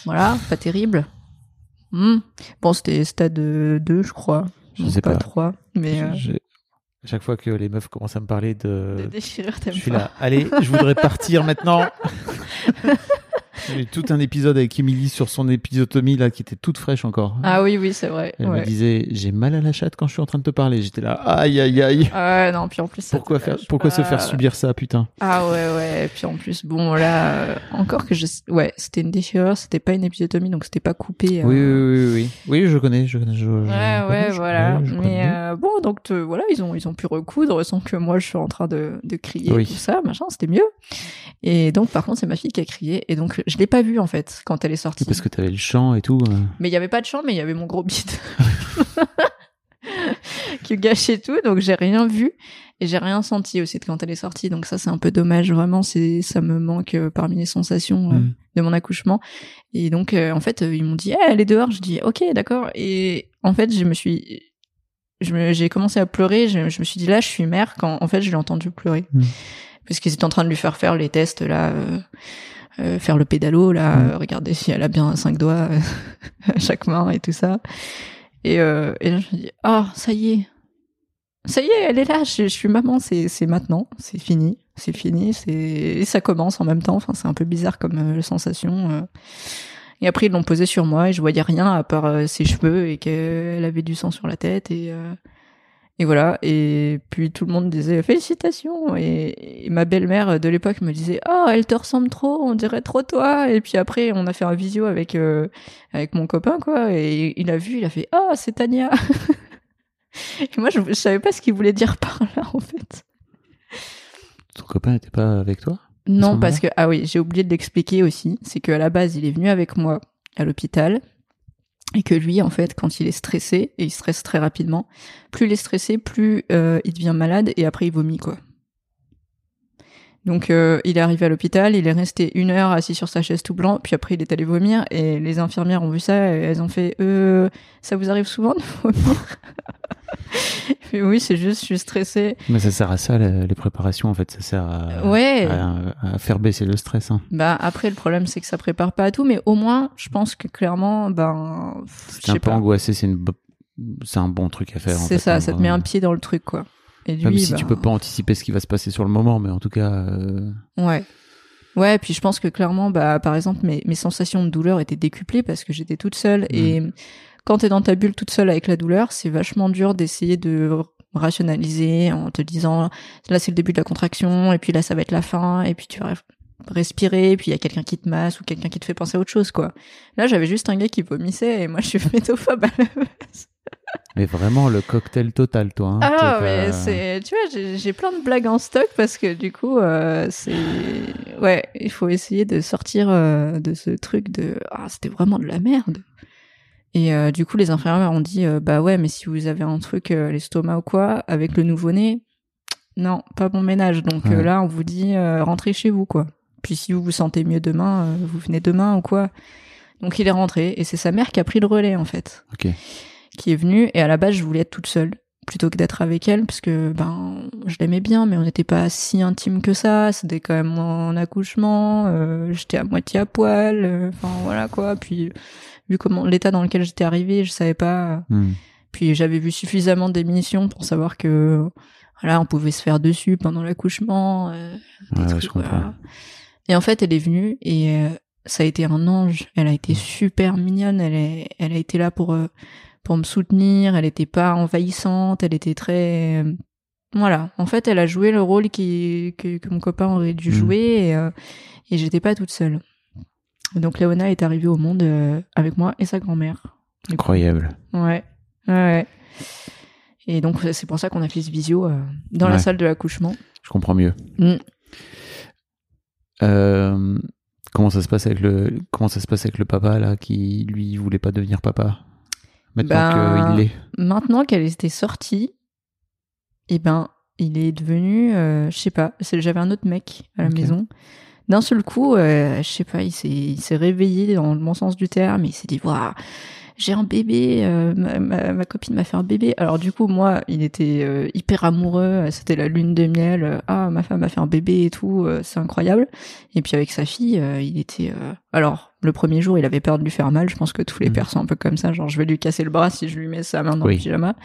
Speaker 2: Voilà, pas terrible. Hmm. Bon, c'était stade 2, je crois.
Speaker 4: Je
Speaker 2: Donc
Speaker 4: sais pas.
Speaker 2: 3, mais
Speaker 4: Je- chaque fois que les meufs commencent à me parler de.
Speaker 2: des déchirures, t'aimes
Speaker 4: Je suis
Speaker 2: pas.
Speaker 4: là. Allez, je voudrais partir maintenant. (laughs) J'ai eu tout un épisode avec Émilie sur son épisotomie là qui était toute fraîche encore.
Speaker 2: Ah oui, oui, c'est vrai.
Speaker 4: Elle
Speaker 2: ouais.
Speaker 4: me disait j'ai mal à la chatte quand je suis en train de te parler. J'étais là aïe aïe aïe.
Speaker 2: Ah ouais, non, puis en plus. ça
Speaker 4: Pourquoi faire pourquoi se faire subir ça putain
Speaker 2: Ah ouais, ouais. Et puis en plus, bon, là, euh, encore que je. Ouais, c'était une déchirure, c'était pas une épisiotomie, donc c'était pas coupé. euh,
Speaker 4: Oui oui oui oui oui je connais je connais je, je
Speaker 2: Ouais, ouais, voilà.
Speaker 4: connais,
Speaker 2: Mais euh, bon, donc te- voilà, ils ont ils ont pu recoudre sans que moi je suis en train de, de crier
Speaker 4: Oui.
Speaker 2: tout ça, machin, c'était mieux. Et donc par contre, c'est ma fille qui a crié et donc je l'ai pas vue en fait quand elle est sortie.
Speaker 4: Parce que t'avais le chant et tout. euh.
Speaker 2: Mais il y avait pas de chant, mais il y avait mon gros bide (laughs) qui gâchait tout, donc j'ai rien vu et j'ai rien senti aussi de quand elle est sortie. Donc ça c'est un peu dommage, vraiment, c'est ça me manque euh, parmi les sensations euh,
Speaker 4: Mm.
Speaker 2: de mon accouchement. Et donc en fait, ils m'ont dit Eh, elle est dehors." Je dis "OK, d'accord." Et en fait, je me suis je j'ai commencé à pleurer, je, je me suis dit là, je suis mère quand en fait, je l'ai entendu pleurer.
Speaker 4: Mm.
Speaker 2: Parce qu'ils étaient en train de lui faire faire les tests là euh, euh, faire le pédalo là,
Speaker 4: Mm.
Speaker 2: euh, regarder si elle a bien cinq doigts euh, (laughs) à chaque main et tout ça. Et, euh, et là, je me dis, ah, ça y est. Ça y est, elle est là, je, je suis maman, c'est c'est maintenant, c'est fini, c'est fini, c'est et ça commence en même temps, enfin c'est un peu bizarre comme euh, sensation. euh. Et après ils l'ont posé sur moi et je voyais rien à part ses cheveux et qu'elle avait du sang sur la tête et euh, et voilà. Et puis tout le monde disait félicitations et, et ma belle-mère de l'époque me disait oh elle te ressemble trop, on dirait trop toi. Et puis après on a fait un visio avec euh, avec mon copain quoi et il a vu, il a fait oh c'est Tania. (laughs) et moi je, je savais pas ce qu'il voulait dire (laughs) par là en fait.
Speaker 4: Ton copain n'était pas avec toi?
Speaker 2: Non, parce que, ah oui, j'ai oublié de l'expliquer aussi. C'est qu'à la base, il est venu avec moi à l'hôpital. Et que lui, en fait, quand il est stressé, et il stresse très rapidement, plus il est stressé, plus euh, il devient malade et après il vomit, quoi. Donc euh, il est arrivé à l'hôpital, il est resté une heure assis sur sa chaise tout blanc, puis après il est allé vomir et les infirmières ont vu ça et elles ont fait euh, ça vous arrive souvent de vomir? Oui, c'est juste, je suis stressée.
Speaker 4: Mais ça sert à ça les préparations en fait. Ça sert à,
Speaker 2: Ouais.
Speaker 4: à, à faire baisser le stress. hein.
Speaker 2: Bah après le problème c'est que ça prépare pas à tout, mais au moins je pense que clairement ben
Speaker 4: T'es un peu
Speaker 2: pas.
Speaker 4: angoissé. C'est une c'est un bon truc à faire.
Speaker 2: C'est ça,
Speaker 4: hein,
Speaker 2: ça te met un pied dans le truc quoi. Et lui,
Speaker 4: Même si
Speaker 2: ben,
Speaker 4: tu peux pas anticiper ce qui va se passer sur le moment, mais en tout cas, euh,
Speaker 2: Ouais. Ouais, puis je pense que clairement, bah, par exemple, mes, mes sensations de douleur étaient décuplées parce que j'étais toute seule.
Speaker 4: Mm.
Speaker 2: Et quand t'es dans ta bulle toute seule avec la douleur, c'est vachement dur d'essayer de rationaliser en te disant, là c'est le début de la contraction, et puis là ça va être la fin, et puis tu vas respirer, puis il y a quelqu'un qui te masse ou quelqu'un qui te fait penser à autre chose, quoi. Là, j'avais juste un gars qui vomissait et moi, je suis métophobe à la base.
Speaker 4: Mais vraiment le cocktail total, toi. hein.
Speaker 2: Ah, mais c'est, tu vois, j'ai j'ai plein de blagues en stock parce que du coup, euh, c'est, ouais, il faut essayer de sortir euh, de ce truc de, ah, c'était vraiment de la merde. Et euh, du coup, les infirmières ont dit, euh, bah ouais, mais si vous avez un truc, euh, l'estomac ou quoi, avec le nouveau-né, non, pas bon ménage. Donc
Speaker 4: Ouais.
Speaker 2: là, on vous dit, rentrez chez vous, quoi. Puis si vous vous sentez mieux demain, vous venez demain ou quoi. Donc il est rentré et c'est sa mère qui a pris le relais en fait
Speaker 4: Ok.
Speaker 2: qui est venue et à la base je voulais être toute seule plutôt que d'être avec elle parce que ben je l'aimais bien mais on n'était pas si intime que ça c'était quand même mon accouchement j'étais à moitié à poil enfin voilà quoi puis vu comment l'état dans lequel j'étais arrivée je savais pas
Speaker 4: Hmm.
Speaker 2: puis j'avais vu suffisamment d'émissions pour savoir que voilà on pouvait se faire dessus pendant l'accouchement euh,
Speaker 4: Ouais,
Speaker 2: trucs,
Speaker 4: je comprends.
Speaker 2: voilà. Et en fait, elle est venue et euh, ça a été un ange. Elle a été super mignonne. Elle, est, elle a été là pour euh, pour me soutenir. Elle était pas envahissante. Elle était très euh, voilà. En fait, elle a joué le rôle qui que, que mon copain aurait dû
Speaker 4: Mhm.
Speaker 2: jouer et, et j'étais pas toute seule. Donc Léona est arrivée au monde euh, avec moi et sa grand-mère.
Speaker 4: Incroyable.
Speaker 2: Ouais. Ouais. ouais. Et donc c'est pour ça qu'on a fait ce visio euh, dans la salle de l'accouchement.
Speaker 4: Je comprends mieux.
Speaker 2: Mm.
Speaker 4: Euh, comment ça se passe avec le comment ça se passe avec le papa là qui lui voulait pas devenir papa? Maintenant
Speaker 2: Ben,
Speaker 4: qu'il l'est.
Speaker 2: maintenant qu'elle était sortie, eh ben, il est devenu, je sais pas, j'avais un autre mec à la maison. D'un seul coup, euh, je sais pas, il s'est, il s'est réveillé dans le bon sens du terme. Il s'est dit, waouh, j'ai un bébé, euh, ma, ma- ma copine m'a fait un bébé. Alors du coup, moi, il était euh, hyper amoureux. C'était la lune de miel. euh, ah, ma femme a fait un bébé et tout, euh, c'est incroyable. Et puis avec sa fille, euh, il était. euh, Alors le premier jour, il avait peur de lui faire mal. Je pense que tous les
Speaker 4: Mhm.
Speaker 2: pères sont un peu comme ça. Genre, je vais lui casser le bras si je lui mets sa main dans
Speaker 4: Oui.
Speaker 2: le pyjama.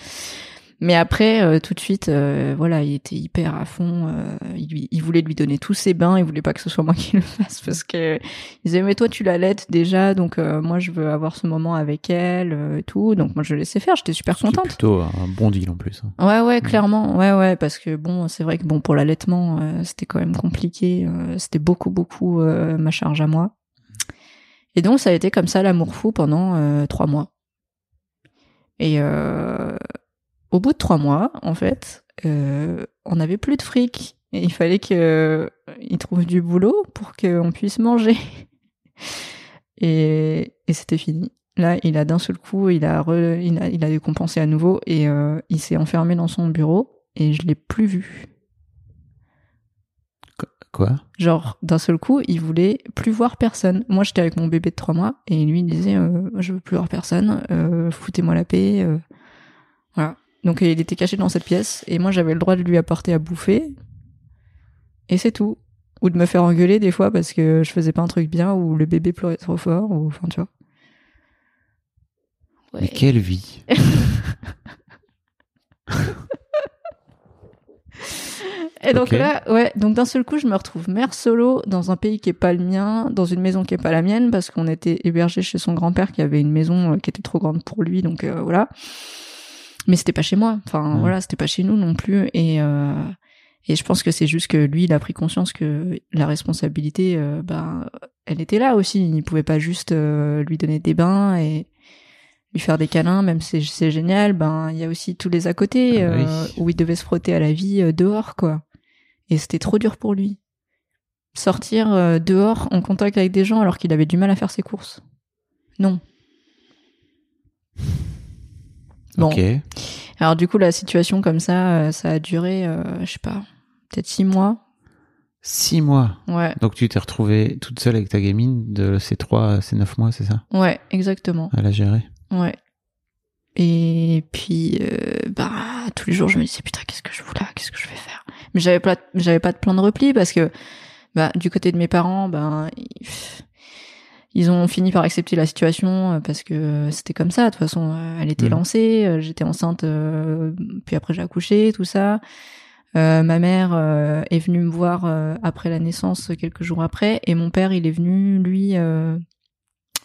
Speaker 2: Mais après, euh, tout de suite, euh, voilà, il était hyper à fond. euh, il, lui- il voulait lui donner tous ses bains. Il voulait pas que ce soit (laughs) moi qui le fasse parce que il disait mais toi tu l'allaites déjà, donc moi je veux avoir ce moment avec elle et tout. Donc moi je le laissais faire. J'étais super
Speaker 4: C'est
Speaker 2: contente.
Speaker 4: plutôt un bon deal en plus. hein.
Speaker 2: Ouais, ouais, clairement. Ouais, ouais, parce que bon, c'est vrai que bon, pour l'allaitement, c'était quand même compliqué. c'était beaucoup, beaucoup ma charge à moi. Et donc, ça a été comme ça l'amour fou pendant trois mois. Et euh, au bout de trois mois, en fait, euh, on n'avait plus de fric. Et il fallait qu'il trouve du boulot pour qu'on puisse manger. (laughs) Et, et c'était fini. Là, il a d'un seul coup, il a, re- il a, il a compensé à nouveau et euh, il s'est enfermé dans son bureau et je l'ai plus vu.
Speaker 4: Quoi?
Speaker 2: Genre, d'un seul coup, il voulait plus voir personne. Moi, j'étais avec mon bébé de trois mois et lui, il disait euh, Je veux plus voir personne, euh, foutez-moi la paix. Donc, il était caché dans cette pièce et moi, j'avais le droit de lui apporter à bouffer. Et c'est tout. Ou de me faire engueuler des fois parce que je faisais pas un truc bien ou le bébé pleurait trop fort ou enfin, tu vois.
Speaker 4: Mais quelle vie (laughs)
Speaker 2: Et donc là, ouais, donc d'un seul coup, je me retrouve mère solo dans un pays qui est pas le mien, dans une maison qui est pas la mienne, parce qu'on était hébergé chez son grand-père qui avait une maison euh, qui était trop grande pour lui, donc euh, voilà. Mais c'était pas chez moi, enfin voilà, c'était pas chez nous non plus, et euh, et je pense que c'est juste que lui, il a pris conscience que la responsabilité, euh, ben, elle était là aussi. Il pouvait pas juste euh, lui donner des bains et lui faire des câlins, même si c'est génial. Ben, il y a aussi tous les à côté
Speaker 4: Ah bah oui.
Speaker 2: où il devait se frotter à la vie dehors, quoi. Et c'était trop dur pour lui. Sortir dehors en contact avec des gens alors qu'il avait du mal à faire ses courses. Non. Bon.
Speaker 4: Ok.
Speaker 2: Alors du coup, la situation comme ça, euh, ça a duré, euh, je sais pas, peut-être six mois.
Speaker 4: Six mois.
Speaker 2: Ouais,
Speaker 4: Donc tu t'es retrouvée toute seule avec ta gamine de ces trois, ces neuf mois, c'est ça?
Speaker 2: Ouais, exactement.
Speaker 4: À la gérer.
Speaker 2: Ouais. Et puis, euh, bah, tous les jours, je me disais, putain, qu'est-ce que je fous là? Qu'est-ce que je vais faire? Mais j'avais pas, j'avais pas de plan de repli parce que, bah, du côté de mes parents, ben, ils, ils ont fini par accepter la situation euh, parce que c'était comme ça. De toute façon, euh, elle était
Speaker 4: Mhm.
Speaker 2: lancée, euh, j'étais enceinte, puis après j'ai accouché, tout ça. Euh, ma mère euh, est venue me voir euh, après la naissance, quelques jours après, et mon père, il est venu, lui,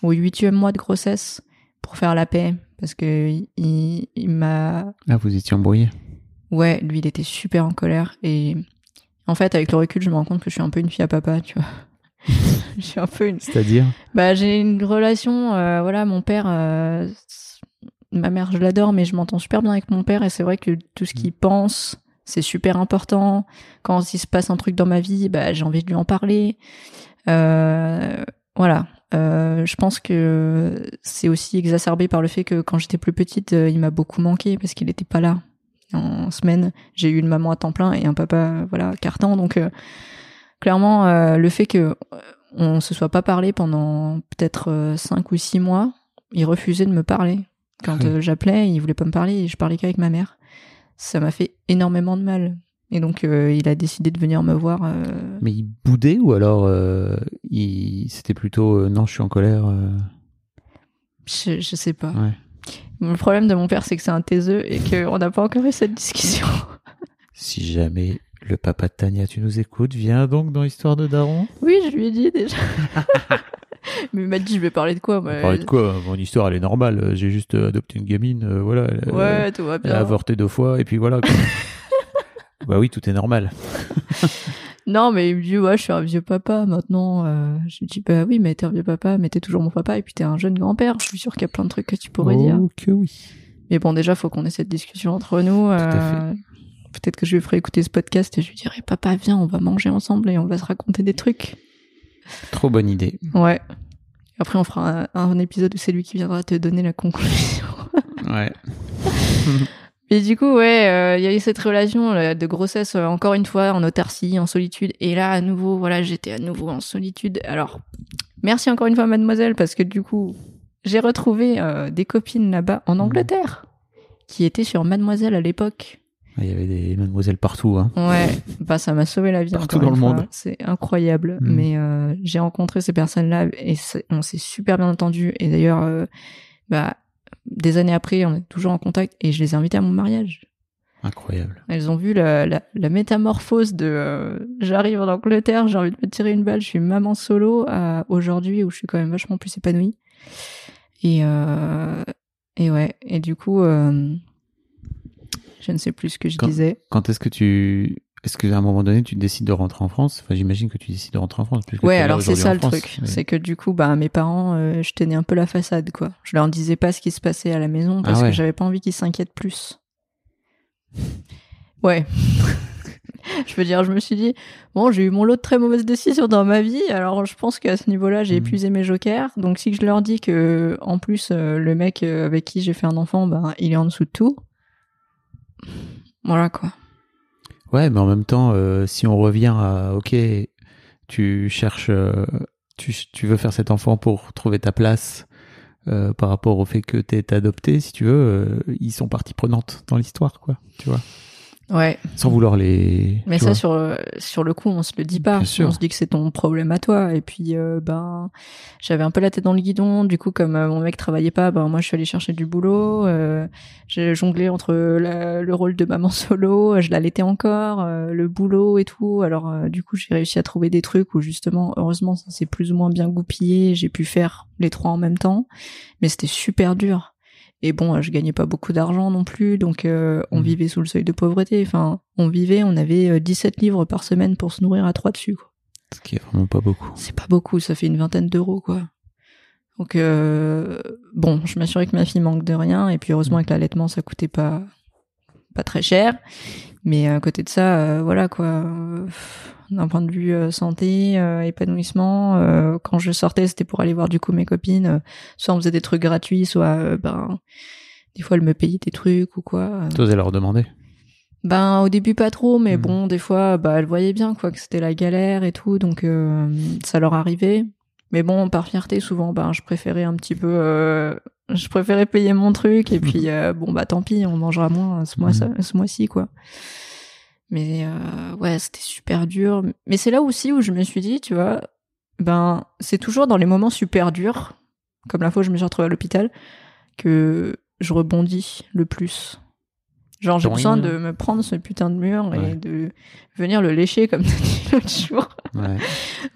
Speaker 2: au huitième mois de grossesse pour faire la paix parce que il, il m'a
Speaker 4: Là, vous étiez embrouillés.
Speaker 2: ouais lui il était super en colère et en fait avec le recul je me rends compte que je suis un peu une fille à papa tu vois (laughs) je suis un peu une.
Speaker 4: C'est-à-dire
Speaker 2: Bah, j'ai une relation. euh, voilà, mon père. euh, ma mère, je l'adore, mais je m'entends super bien avec mon père et c'est vrai que tout ce qu'il pense, c'est super important. Quand il se passe un truc dans ma vie, bah, j'ai envie de lui en parler. Euh, voilà. Euh, je pense que c'est aussi exacerbé par le fait que quand j'étais plus petite, il m'a beaucoup manqué parce qu'il n'était pas là. En semaine, j'ai eu une maman à temps plein et un papa, voilà, carton. Donc, euh, clairement, euh, le fait que euh, on se soit pas parlé pendant peut-être euh, cinq ou six mois, il refusait de me parler. Quand
Speaker 4: oui.
Speaker 2: euh, j'appelais, il voulait pas me parler et je parlais qu'avec ma mère. Ça m'a fait énormément de mal. Et donc, euh, il a décidé de venir me voir. euh,
Speaker 4: Mais il boudait ou alors euh, il... c'était plutôt euh, non, je suis en colère euh,
Speaker 2: je, je sais pas.
Speaker 4: Ouais.
Speaker 2: Le problème de mon père, c'est que c'est un taiseux et qu'on n'a pas encore eu cette discussion.
Speaker 4: Si jamais le papa de Tania, tu nous écoutes, viens donc dans l'histoire de Daron.
Speaker 2: oui, je lui ai dit déjà. (laughs) Mais il m'a dit, je vais parler de quoi moi?
Speaker 4: Parlait de quoi? Mon histoire, elle est normale. J'ai juste euh, adopté une gamine, euh, voilà. Elle,
Speaker 2: Ouais, tout va
Speaker 4: elle a
Speaker 2: bien.
Speaker 4: avorté deux fois et puis voilà. (laughs) bah oui, tout est normal. (laughs)
Speaker 2: Non, mais il me dit, ouais, je suis un vieux papa maintenant. Euh, je lui dis, bah oui, mais t'es un vieux papa, mais t'es toujours mon papa, et puis t'es un jeune grand-père. Je suis sûre qu'il y a plein de trucs que tu pourrais dire.
Speaker 4: Oh que oui.
Speaker 2: Mais bon, déjà, faut qu'on ait cette discussion entre nous.
Speaker 4: à
Speaker 2: euh, Peut-être que je lui ferai écouter ce podcast et je lui dirai, papa, viens, on va manger ensemble et on va se raconter des trucs.
Speaker 4: Trop bonne idée.
Speaker 2: Ouais. Après, on fera un, un épisode où c'est lui qui viendra te donner la conclusion. (laughs)
Speaker 4: Ouais. (laughs)
Speaker 2: Et du coup, ouais, euh, il y a eu cette relation là, de grossesse, euh, encore une fois, en autarcie, en solitude. Et là, à nouveau, voilà, j'étais à nouveau en solitude. Alors, merci encore une fois, mademoiselle, parce que du coup, j'ai retrouvé euh, des copines là-bas en Angleterre, qui étaient sur mademoiselle à l'époque.
Speaker 4: Il y avait des mademoiselles partout. Hein.
Speaker 2: Ouais, bah ça m'a sauvé la vie.
Speaker 4: Partout dans le
Speaker 2: fois.
Speaker 4: monde.
Speaker 2: C'est incroyable.
Speaker 4: Mm.
Speaker 2: Mais euh, j'ai rencontré ces personnes-là et on s'est super bien entendu. Et d'ailleurs, euh, bah, des années après, on est toujours en contact et je les ai invitées à mon mariage.
Speaker 4: Incroyable.
Speaker 2: Elles ont vu la, la, la métamorphose de euh, j'arrive en Angleterre, j'ai envie de me tirer une balle, je suis maman solo à aujourd'hui où je suis quand même vachement plus épanouie. Et, et ouais, et du coup, euh, je ne sais plus ce que je
Speaker 4: Quand-
Speaker 2: disais.
Speaker 4: Quand est-ce que tu. Est-ce qu'à un moment donné, tu décides de rentrer en France? Enfin, j'imagine que tu décides de rentrer en France.
Speaker 2: Ouais, alors c'est ça le
Speaker 4: France.
Speaker 2: truc.
Speaker 4: Mais-
Speaker 2: C'est que du coup, bah, mes parents, euh, je tenais un peu la façade, quoi. Je leur disais pas ce qui se passait à la maison parce
Speaker 4: Ah ouais.
Speaker 2: que j'avais pas envie qu'ils s'inquiètent plus. Ouais. (laughs) je veux dire, je me suis dit, bon, j'ai eu mon lot de très mauvaises décisions dans ma vie, alors je pense qu'à ce niveau-là, j'ai
Speaker 4: Mhm.
Speaker 2: épuisé mes jokers. Donc si je leur dis que, en plus, euh, le mec euh, avec qui j'ai fait un enfant, ben, il est en dessous de tout. Voilà, quoi.
Speaker 4: Ouais, mais en même temps, euh, si on revient à OK, tu cherches, euh, tu, tu veux faire cet enfant pour trouver ta place euh, par rapport au fait que t'es adopté, si tu veux, ils sont partie prenante dans l'histoire, quoi. Tu vois,
Speaker 2: Ouais.
Speaker 4: sans vouloir les.
Speaker 2: Mais ça, sur, euh, sur le coup, on se le dit pas.
Speaker 4: Bien sûr.
Speaker 2: On se dit que c'est ton problème à toi. Et puis, euh, ben, j'avais un peu la tête dans le guidon. Du coup, comme euh, mon mec travaillait pas, ben, moi, je suis allée chercher du boulot. Euh, j'ai jonglé entre la- le rôle de maman (laughs) solo, je l'allaitais encore, le boulot et tout. Alors, du coup, j'ai réussi à trouver des trucs où, justement, heureusement, ça s'est plus ou moins bien goupillé. J'ai pu faire les trois en même temps. Mais c'était super dur. Et bon, euh, je gagnais pas beaucoup d'argent non plus, donc euh, on
Speaker 4: Mhm.
Speaker 2: vivait sous le seuil de pauvreté. Enfin, on vivait, on avait euh, 17 livres par semaine pour se nourrir à trois dessus. Quoi.
Speaker 4: Ce qui est vraiment pas beaucoup.
Speaker 2: C'est pas beaucoup, ça fait une vingtaine d'euros, quoi. Donc euh, bon, je m'assurais que ma fille manque de rien, et puis heureusement avec l'allaitement, ça coûtait pas pas très cher. Mais à côté de ça, euh, voilà quoi. euh, D'un point de vue euh, santé, euh, épanouissement, euh, quand je sortais, c'était pour aller voir du coup mes copines. soit on faisait des trucs gratuits, soit ben des fois elles me payaient des trucs ou quoi. euh.
Speaker 4: T'osais leur demander.
Speaker 2: Ben au début pas trop, mais
Speaker 4: Mhm.
Speaker 2: bon des fois bah elles voyaient bien quoi que c'était la galère et tout, donc euh, ça leur arrivait. Mais bon par fierté souvent ben je préférais un petit peu, euh, je préférais payer mon truc et puis (laughs) euh, bon bah tant pis on mangera moins ce mois ce mois-ci quoi. Mais euh, ouais c'était super dur. Mais c'est là aussi où je me suis dit tu vois ben c'est toujours dans les moments super durs, comme la fois où je me suis retrouvée à l'hôpital, que je rebondis le plus. Genre, j'ai besoin de me prendre ce putain de mur
Speaker 4: Ouais.
Speaker 2: et de venir le lécher comme t'as dit l'autre jour,
Speaker 4: Ouais.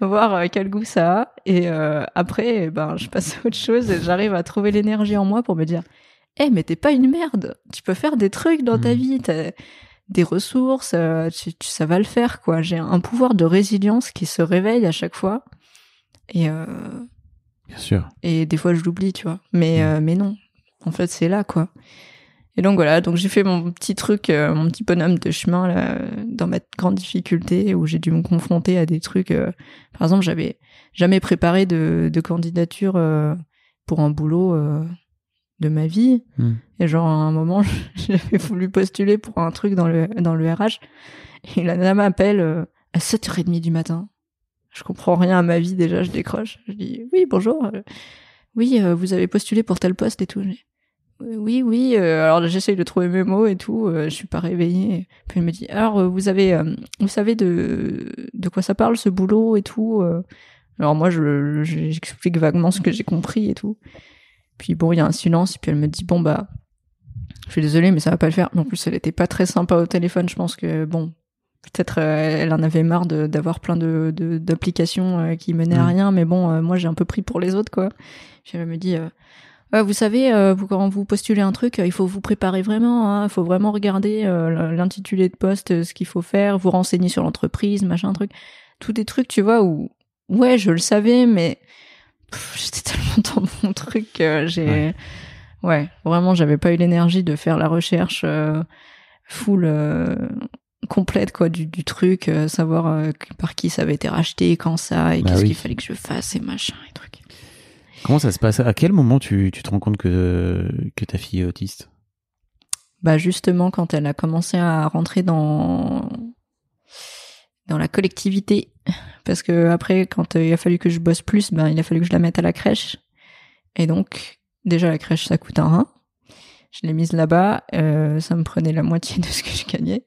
Speaker 4: (laughs)
Speaker 2: voir euh, quel goût ça a. Et euh, après, eh ben, je passe à autre chose et j'arrive à trouver l'énergie en moi pour me dire Eh, mais t'es pas une merde. Tu peux faire des trucs dans ta
Speaker 4: Mhm.
Speaker 2: vie. T'as des ressources. euh, tu- tu- ça va le faire, quoi. J'ai un pouvoir de résilience qui se réveille à chaque fois. Et, euh,
Speaker 4: Bien sûr.
Speaker 2: et des fois, je l'oublie, tu vois. Mais,
Speaker 4: Mm.
Speaker 2: euh, mais non. En fait, c'est là, quoi. Et donc voilà, donc j'ai fait mon petit truc, euh, mon petit bonhomme de chemin là, dans ma grande difficulté où j'ai dû me confronter à des trucs. euh, par exemple, j'avais jamais préparé de, de candidature euh, pour un boulot de ma vie.
Speaker 4: Mm.
Speaker 2: Et genre à un moment, (laughs) j'avais voulu postuler pour un truc dans le dans le RH et la nana m'appelle à 7h30 du matin. Je comprends rien à ma vie déjà, je décroche. Je dis oui, bonjour. Oui, vous avez postulé pour tel poste et tout. Oui, oui. euh, alors j'essaye de trouver mes mots et tout. euh, je suis pas réveillée. Puis elle me dit alors euh, vous avez, euh, vous savez de de quoi ça parle ce boulot et tout. Alors moi je je- j'explique vaguement ce que j'ai compris et tout. Puis bon il y a un silence puis elle me dit bon bah je suis désolée mais ça va pas le faire. En plus elle était pas très sympa au téléphone. Je pense que bon peut-être elle en avait marre de- d'avoir plein de d'applications qui menaient à
Speaker 4: Mm.
Speaker 2: rien. Mais bon moi j'ai un peu pris pour les autres quoi. Puis elle me dit vous savez, euh, vous, quand vous postulez un truc, euh, il faut vous préparer vraiment. hein. Il faut vraiment regarder euh, l'intitulé de poste, ce qu'il faut faire, vous renseigner sur l'entreprise, machin truc. Tous des trucs, tu vois, où ouais, je le savais, mais j'étais (laughs) tellement dans mon truc que j'ai
Speaker 4: Ouais.
Speaker 2: ouais. vraiment, j'avais pas eu l'énergie de faire la recherche euh, full euh, complète quoi du, du truc, euh, savoir par qui ça avait été racheté, quand ça, et
Speaker 4: Bah
Speaker 2: qu'est-ce
Speaker 4: oui.
Speaker 2: qu'il fallait que je fasse et machin et trucs.
Speaker 4: Comment ça se passe? À quel moment tu, tu te rends compte que, que ta fille est autiste?
Speaker 2: Bah justement quand elle a commencé à rentrer dans dans la collectivité. Parce que après quand il a fallu que je bosse plus ben il a fallu que je la mette à la crèche. Et donc déjà la crèche ça coûte un rein. Je l'ai mise là-bas euh, ça me prenait la moitié de ce que je gagnais.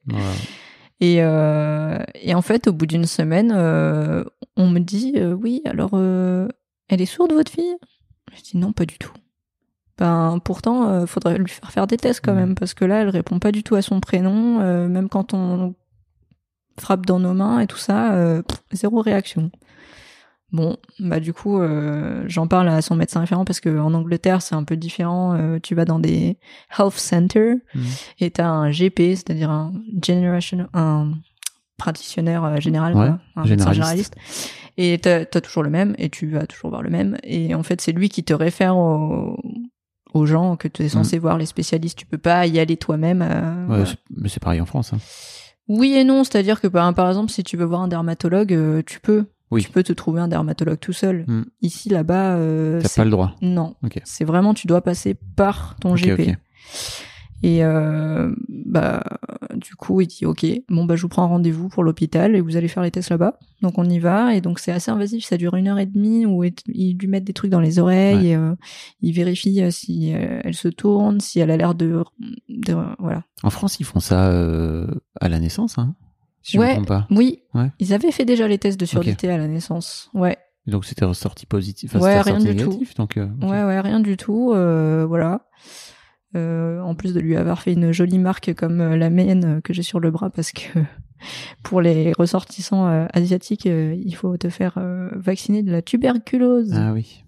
Speaker 2: Et euh, et en fait au bout d'une semaine euh, on me dit euh, oui alors elle est sourde votre fille? Je dis non pas du tout ben pourtant euh, faudrait lui faire faire des tests quand
Speaker 4: Mhm.
Speaker 2: même parce que là elle répond pas du tout à son prénom euh, même quand on frappe dans nos mains et tout ça euh, pff, zéro réaction bon bah du coup euh, j'en parle à son médecin référent parce que en Angleterre c'est un peu différent euh, tu vas dans des health centers
Speaker 4: Mhm.
Speaker 2: et t'as un GP c'est-à-dire un generation un praticien euh, général
Speaker 4: Ouais,
Speaker 2: quoi, un médecin
Speaker 4: généraliste.
Speaker 2: généraliste et t'as as toujours le même et tu vas toujours voir le même et en fait c'est lui qui te réfère au- aux gens que tu es censé voir les spécialistes tu peux pas y aller toi-même euh,
Speaker 4: Ouais,
Speaker 2: voilà.
Speaker 4: c'est- Mais c'est pareil en France. hein.
Speaker 2: oui et non c'est à dire que par, par exemple si tu veux voir un dermatologue euh, tu peux
Speaker 4: Oui.
Speaker 2: tu peux te trouver un dermatologue tout seul
Speaker 4: Mm.
Speaker 2: ici là-bas euh,
Speaker 4: T'as pas le droit.
Speaker 2: non
Speaker 4: Ok.
Speaker 2: c'est vraiment tu dois passer par ton GP. Et euh, bah du coup il dit ok bon bah je vous prends un rendez-vous pour l'hôpital et vous allez faire les tests là-bas donc on y va et donc c'est assez invasif ça dure une heure et demie où ils lui mettent des trucs dans les oreilles
Speaker 4: Ouais.
Speaker 2: et euh, ils vérifient euh, si elle se tourne si elle a l'air de, de voilà
Speaker 4: En France, ils font ça euh, à la naissance, hein, si je
Speaker 2: Ouais.
Speaker 4: me trompe pas.
Speaker 2: oui
Speaker 4: Ouais.
Speaker 2: ils avaient fait déjà les tests de surdité à la naissance ouais
Speaker 4: Donc c'était ressorti positif. Enfin,
Speaker 2: Ouais,
Speaker 4: c'était
Speaker 2: rien du tout.
Speaker 4: Donc.
Speaker 2: Ouais, ouais, rien du tout. voilà. Euh, en plus de lui avoir fait une jolie marque comme euh, la mienne euh, que j'ai sur le bras, parce que (laughs) pour les ressortissants euh, asiatiques, euh, il faut te faire vacciner de la tuberculose.
Speaker 4: Ah oui.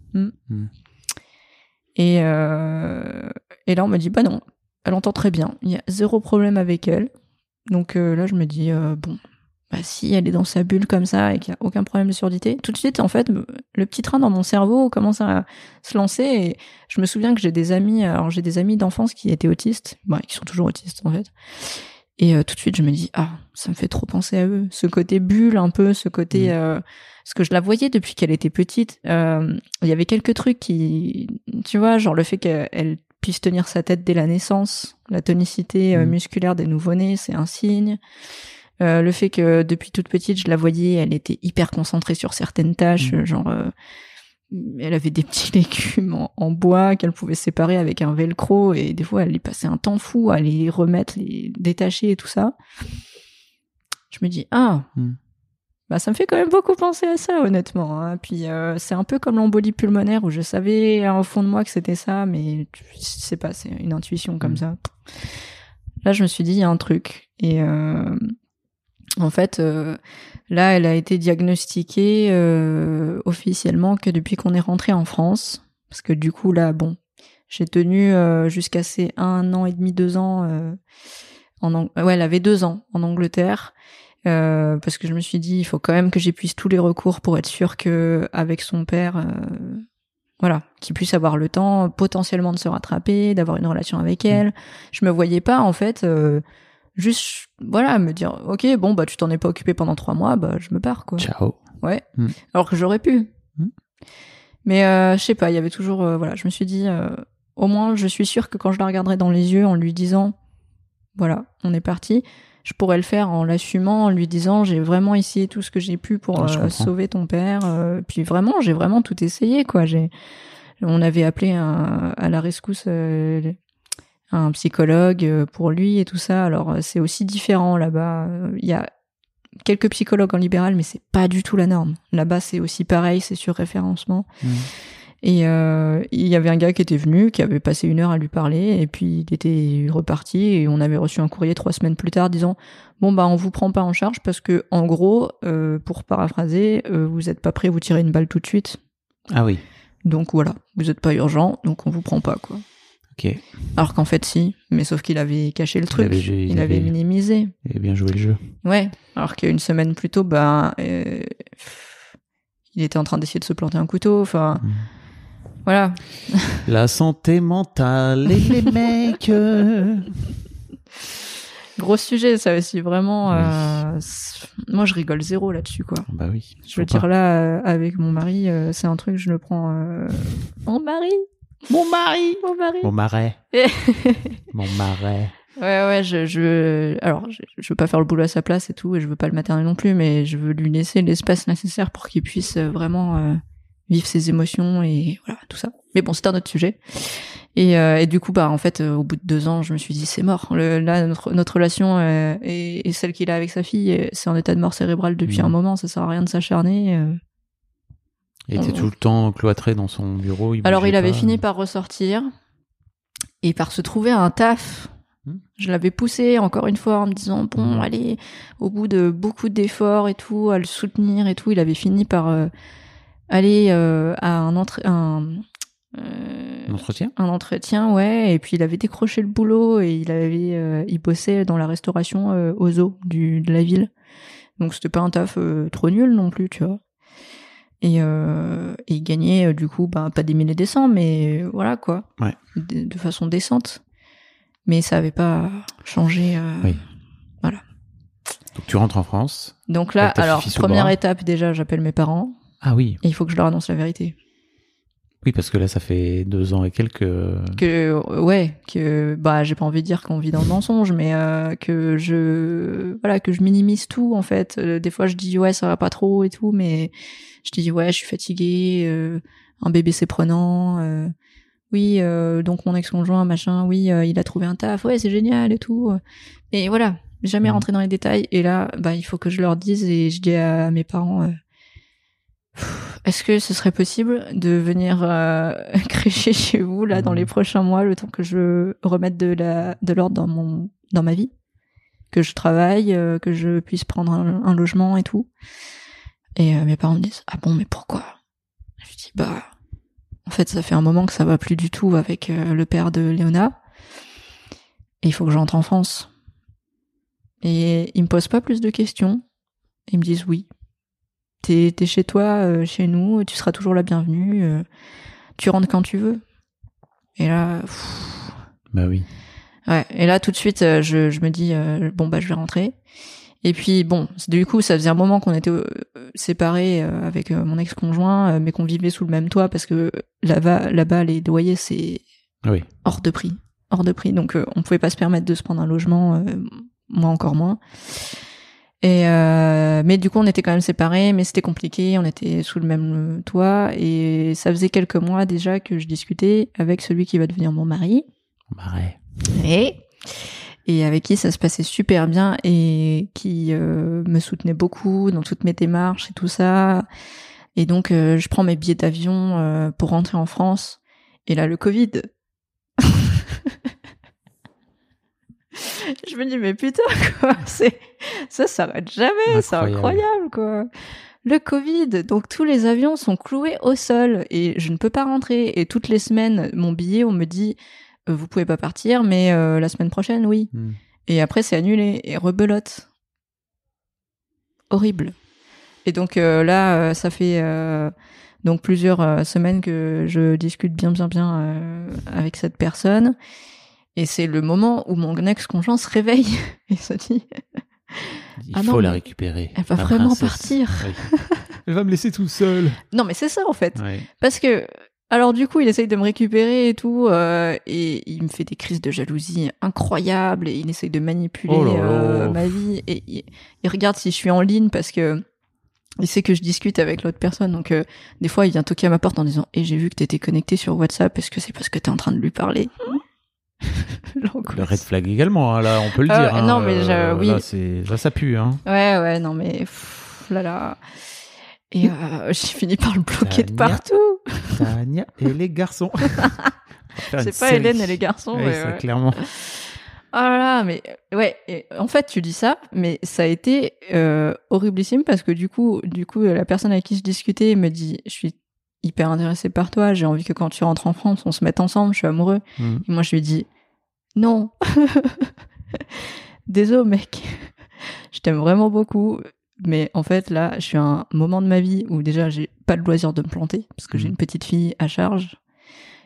Speaker 2: Et, euh, et là, on me dit, bah non, elle entend très bien. Il y a zéro problème avec elle. Donc là, je me dis, bon, bah si elle est dans sa bulle comme ça et qu'il n'y a aucun problème de surdité, tout de suite, en fait, le petit train dans mon cerveau commence à se lancer. Et je me souviens que j'ai des amis, alors j'ai des amis d'enfance qui étaient autistes, bah, qui sont toujours autistes en fait. Et euh, tout de suite, je me dis, ah, ça me fait trop penser à eux. Ce côté bulle, un peu, ce côté...
Speaker 4: Mhm.
Speaker 2: Euh, parce que je la voyais depuis qu'elle était petite. Euh, Il y avait quelques trucs qui... Tu vois, genre le fait qu'elle puisse tenir sa tête dès la naissance, la tonicité euh,
Speaker 4: Mhm.
Speaker 2: musculaire des nouveau-nés, c'est un signe. Euh, le fait que depuis toute petite, je la voyais, elle était hyper concentrée sur certaines tâches,
Speaker 4: Mhm.
Speaker 2: genre... euh, elle avait des petits (laughs) légumes en, en bois qu'elle pouvait séparer avec un velcro et des fois elle y passait un temps fou à les remettre, les détacher et tout ça. Je me dis ah
Speaker 4: Hmm.
Speaker 2: bah ça me fait quand même beaucoup penser à ça honnêtement. hein. Puis euh, c'est un peu comme l'embolie pulmonaire où je savais au fond de moi que c'était ça, mais je sais pas, c'est une intuition comme
Speaker 4: Hmm.
Speaker 2: ça. Là je me suis dit il y a un truc et euh, en fait, euh, là, elle a été diagnostiquée euh, officiellement que depuis qu'on est rentré en France. Parce que du coup, là, bon, j'ai tenu euh, jusqu'à ses un an et demi, deux ans. euh, en Ang- ouais, elle avait deux ans en Angleterre. Euh, parce que je me suis dit, il faut quand même que j'épuise tous les recours pour être sûr que avec son père, euh, voilà, qu'il puisse avoir le temps potentiellement de se rattraper, d'avoir une relation avec elle. Je me voyais pas en fait euh, juste, voilà, me dire, ok, bon bah tu t'en es pas occupé pendant trois mois, bah je me pars quoi.
Speaker 4: Ciao.
Speaker 2: Ouais.
Speaker 4: Mm.
Speaker 2: Alors que j'aurais pu.
Speaker 4: Mm.
Speaker 2: Mais euh, je sais pas, il y avait toujours, euh, voilà, je me suis dit, euh, au moins, je suis sûre que quand je la regarderai dans les yeux en lui disant, voilà, on est parti, je pourrais le faire en l'assumant, en lui disant, j'ai vraiment essayé tout ce que j'ai pu pour euh, sauver ton père. euh, puis vraiment, j'ai vraiment tout essayé, quoi. J'ai, on avait appelé un, à la rescousse euh, un psychologue euh, pour lui et tout ça. Alors euh, c'est aussi différent là-bas. Euh, Il y a quelques psychologues en libéral, mais c'est pas du tout la norme. Là-bas, c'est aussi pareil, c'est sur référencement.
Speaker 4: Mhm.
Speaker 2: Et euh, il y avait un gars qui était venu, qui avait passé une heure à lui parler, et puis il était reparti, et on avait reçu un courrier trois semaines plus tard disant bon bah on vous prend pas en charge parce que en gros, euh, pour paraphraser, euh, vous êtes pas prêt à vous tirer une balle tout de suite,
Speaker 4: Ah oui.
Speaker 2: donc voilà, vous êtes pas urgent, donc on vous prend pas quoi. Alors qu'en fait si, mais sauf qu'il avait caché le truc,
Speaker 4: avait-
Speaker 2: il,
Speaker 4: il
Speaker 2: avait
Speaker 4: avait-
Speaker 2: minimisé.
Speaker 4: Il a bien joué le jeu.
Speaker 2: Ouais, alors qu'une semaine plus tôt, bah, euh, il était en train d'essayer de se planter un couteau. Enfin,
Speaker 4: Mhm.
Speaker 2: voilà. (laughs)
Speaker 4: La santé mentale et les (laughs) mecs. euh.
Speaker 2: Gros sujet, ça aussi, vraiment. Euh, moi, je rigole zéro là-dessus, quoi.
Speaker 4: Bah oui.
Speaker 2: Je veux dire, là, euh, avec mon mari, c'est un truc, je le prends. Mon mari
Speaker 4: Mon mari.
Speaker 2: Mon mari
Speaker 4: Mon marais. (laughs) Mon marais.
Speaker 2: Ouais, ouais, je, je, alors, je, je veux pas faire le boulot à sa place et tout, et je veux pas le materner non plus, mais je veux lui laisser l'espace nécessaire pour qu'il puisse euh, vraiment euh, vivre ses émotions et voilà, tout ça. Mais bon, c'est un autre sujet. Et, euh, et du coup, bah, en fait, au bout de deux ans, je me suis dit, c'est mort. Le, là, notre, notre relation euh, et, et celle qu'il a avec sa fille, c'est en état de mort cérébrale depuis
Speaker 4: Mhm.
Speaker 2: un moment, ça sert à rien de s'acharner.
Speaker 4: Il était
Speaker 2: Oh.
Speaker 4: tout le temps cloîtré dans son bureau. Il
Speaker 2: Alors, il avait fini par ressortir et par se trouver un taf.
Speaker 4: Hmm.
Speaker 2: Je l'avais poussé encore une fois en me disant bon
Speaker 4: Hmm.
Speaker 2: allez au bout de beaucoup d'efforts et tout à le soutenir et tout il avait fini par euh, aller euh, à un, entre- un, euh,
Speaker 4: Un entretien?
Speaker 2: un entretien ouais et puis il avait décroché le boulot et il avait il bossait dans la restauration aux zoo du, de la ville donc c'était pas un taf trop nul non plus tu vois et, euh, et gagnait euh, du coup bah, pas des milliers des cents mais euh, voilà quoi
Speaker 4: Ouais.
Speaker 2: de, de façon décente mais ça avait pas changé euh,
Speaker 4: Oui. Donc tu rentres en France.
Speaker 2: donc là alors première étape déjà j'appelle mes parents
Speaker 4: Ah oui.
Speaker 2: et il faut que je leur annonce la vérité
Speaker 4: Oui, parce que là, ça fait deux ans et quelques.
Speaker 2: que ouais que bah j'ai pas envie de dire qu'on vit dans le mensonge mais euh, que je voilà que je minimise tout en fait des fois je dis ouais ça va pas trop et tout mais je dis ouais je suis fatiguée euh, un bébé c'est prenant euh, oui euh, donc mon ex-conjoint machin oui euh, il a trouvé un taf ouais c'est génial et tout et voilà jamais
Speaker 4: Mhm.
Speaker 2: rentrer dans les détails et là bah il faut que je leur dise et je dis à mes parents euh, Est-ce que ce serait possible de venir euh, (laughs) crécher chez vous là dans
Speaker 4: Mhm.
Speaker 2: les prochains mois, le temps que je remette de la de l'ordre dans mon dans ma vie, que je travaille, euh, que je puisse prendre un, un logement et tout. Et euh, mes parents me disent ah bon mais pourquoi? Je dis bah en fait ça fait un moment que ça va plus du tout avec euh, le père de Léona et il faut que j'entre en France. Et ils me posent pas plus de questions. Ils me disent oui. T'es chez toi, euh, chez nous, tu seras toujours la bienvenue. tu rentres quand tu veux. Et là, pff,
Speaker 4: Bah oui.
Speaker 2: ouais. Et là, tout de suite, je, je me dis bon bah je vais rentrer. Et puis bon, du coup, ça faisait un moment qu'on était euh, séparés euh, avec euh, mon ex-conjoint, mais qu'on vivait sous le même toit parce que là-bas, là-bas, les loyers c'est
Speaker 4: Oui.
Speaker 2: hors de prix, hors de prix. Donc on pouvait pas se permettre de se prendre un logement, moi encore moins. Et euh, mais du coup on était quand même séparés, mais c'était compliqué. On était sous le même toit et ça faisait quelques mois déjà que je discutais avec celui qui va devenir mon mari
Speaker 4: Marais.
Speaker 2: et et avec qui ça se passait super bien et qui euh, me soutenait beaucoup dans toutes mes démarches et tout ça. Et donc euh, je prends mes billets d'avion euh, pour rentrer en France. Et là le Covid. (laughs) je me dis mais putain quoi, c'est ça s'arrête jamais, c'est
Speaker 4: Incroyable.
Speaker 2: quoi. Le Covid, donc tous les avions sont cloués au sol et je ne peux pas rentrer. Et toutes les semaines, mon billet, on me dit vous pouvez pas partir, mais euh, la semaine prochaine, oui.
Speaker 4: Hmm.
Speaker 2: Et après, c'est annulé et rebelote. horrible. Et donc euh, là, euh, ça fait euh, donc plusieurs euh, semaines que je discute bien, bien, bien euh, avec cette personne. Et c'est le moment où mon ex-conjoint se réveille (laughs) et se dit
Speaker 4: Il
Speaker 2: Ah
Speaker 4: faut
Speaker 2: non,
Speaker 4: la récupérer.
Speaker 2: elle va vraiment
Speaker 4: princesse.
Speaker 2: partir.
Speaker 4: Oui. Elle va me laisser tout seul.
Speaker 2: Non, mais c'est ça en fait.
Speaker 4: Ouais.
Speaker 2: Parce que, alors du coup, il essaye de me récupérer et tout, euh, et il me fait des crises de jalousie incroyables, et il essaye de manipuler
Speaker 4: Oh
Speaker 2: euh, ma vie, et il, il regarde si je suis en ligne parce que il sait que je discute avec l'autre personne, donc euh, des fois il vient toquer à ma porte en disant « Et j'ai vu que t'étais connecté sur WhatsApp, est-ce que c'est parce que t'es en train de lui parler (laughs) ?»
Speaker 4: Le red flag également, hein, là, on peut le
Speaker 2: Ah
Speaker 4: dire. hein.
Speaker 2: non, mais je-
Speaker 4: Euh,
Speaker 2: oui.
Speaker 4: Là, c'est, là, ça pue, hein.
Speaker 2: Ouais, ouais, non mais... pff, là là... Et euh, (laughs) j'ai fini par le bloquer de partout.
Speaker 4: Tania et les garçons. (laughs)
Speaker 2: C'est pas
Speaker 4: série.
Speaker 2: Hélène et les garçons, mais
Speaker 4: ça,
Speaker 2: ouais.
Speaker 4: clairement.
Speaker 2: Ah (laughs) là là, mais ouais. et en fait, tu dis ça, mais ça a été euh, horriblissime parce que du coup, du coup, la personne avec qui je discutais me dit, je suis hyper intéressée par toi. J'ai envie que quand tu rentres en France, on se mette ensemble. Je suis amoureux.
Speaker 4: Mm.
Speaker 2: Et moi, je lui dis, non. Désolé, mec. Je t'aime vraiment beaucoup. Mais en fait, là, je suis à un moment de ma vie où déjà, j'ai pas le loisir de me planter parce que j'ai
Speaker 4: Mhm.
Speaker 2: une petite fille à charge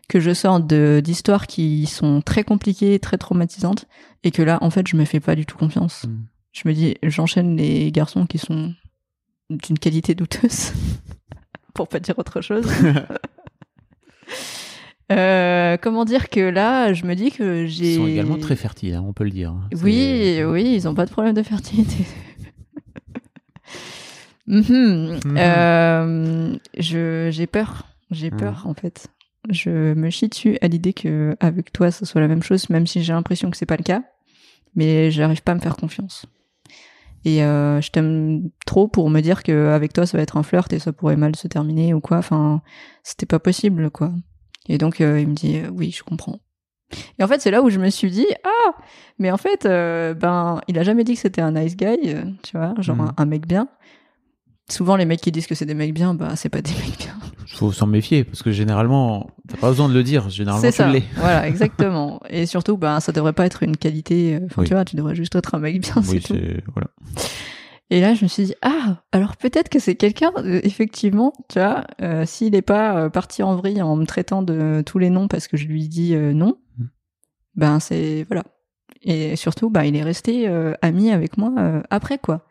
Speaker 2: que je sors de d'histoires qui sont très compliquées, très traumatisantes, et que là, en fait, je me fais pas du tout confiance.
Speaker 4: Mm.
Speaker 2: Je me dis, j'enchaîne les garçons qui sont d'une qualité douteuse, (laughs) pour pas dire autre chose. (laughs) Euh, comment dire que là, je me dis que j'ai.
Speaker 4: Ils sont également très fertiles, hein, on peut le dire. hein.
Speaker 2: Oui, oui, ils ont pas de problème de fertilité. Euh, je j'ai peur, j'ai
Speaker 4: Mhm.
Speaker 2: peur en fait. Je me chie dessus à l'idée que avec toi, ce soit la même chose, même si j'ai l'impression que c'est pas le cas. Mais j'arrive pas à me faire confiance. Et euh, je t'aime trop pour me dire que avec toi, ça va être un flirt et ça pourrait mal se terminer ou quoi. Enfin, c'était pas possible, quoi. Et donc euh, il me dit oui, je comprends. Et en fait, c'est là où je me suis dit ah, mais en fait, euh, ben, il a jamais dit que c'était un nice guy, tu vois, genre
Speaker 4: Mhm.
Speaker 2: un, un mec bien. Souvent, les mecs qui disent que c'est des mecs bien, bah, c'est pas des mecs bien.
Speaker 4: faut s'en méfier parce que généralement, t'as pas besoin de le dire. Généralement,
Speaker 2: C'est
Speaker 4: tu
Speaker 2: ça.
Speaker 4: l'es.
Speaker 2: Voilà, (laughs) exactement. Et surtout, ben, ça devrait pas être une qualité. euh, Enfin,
Speaker 4: Oui.
Speaker 2: tu vois, tu devrais juste être un mec bien, c'est tout.
Speaker 4: voilà.
Speaker 2: Et là, je me suis dit, ah, alors peut-être que c'est quelqu'un, euh, effectivement, tu vois, euh, s'il est pas parti en vrille en me traitant de tous les noms parce que je lui dis euh, non,
Speaker 4: Mm.
Speaker 2: ben c'est voilà. Et surtout, ben il est resté euh, ami avec moi après quoi.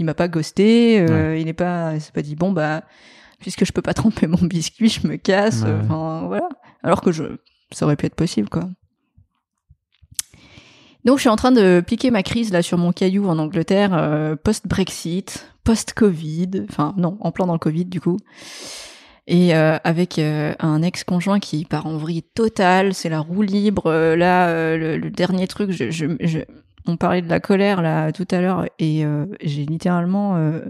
Speaker 2: Il m'a pas ghosté, euh, il n'est pas, il s'est pas dit bon bah puisque je peux pas (laughs) tremper mon biscuit, je me casse.
Speaker 4: Ouais.
Speaker 2: Enfin voilà. Alors que je, ça aurait pu être possible quoi. Donc je suis en train de piquer ma crise là sur mon caillou en Angleterre, euh, post-Brexit, post-Covid, enfin non, en plein dans le Covid du coup. Et euh, avec euh, un ex-conjoint qui part en vrille totale, c'est la roue libre. là, le, le dernier truc, je, je, je- on parlait de la colère là tout à l'heure et euh, j'ai littéralement euh,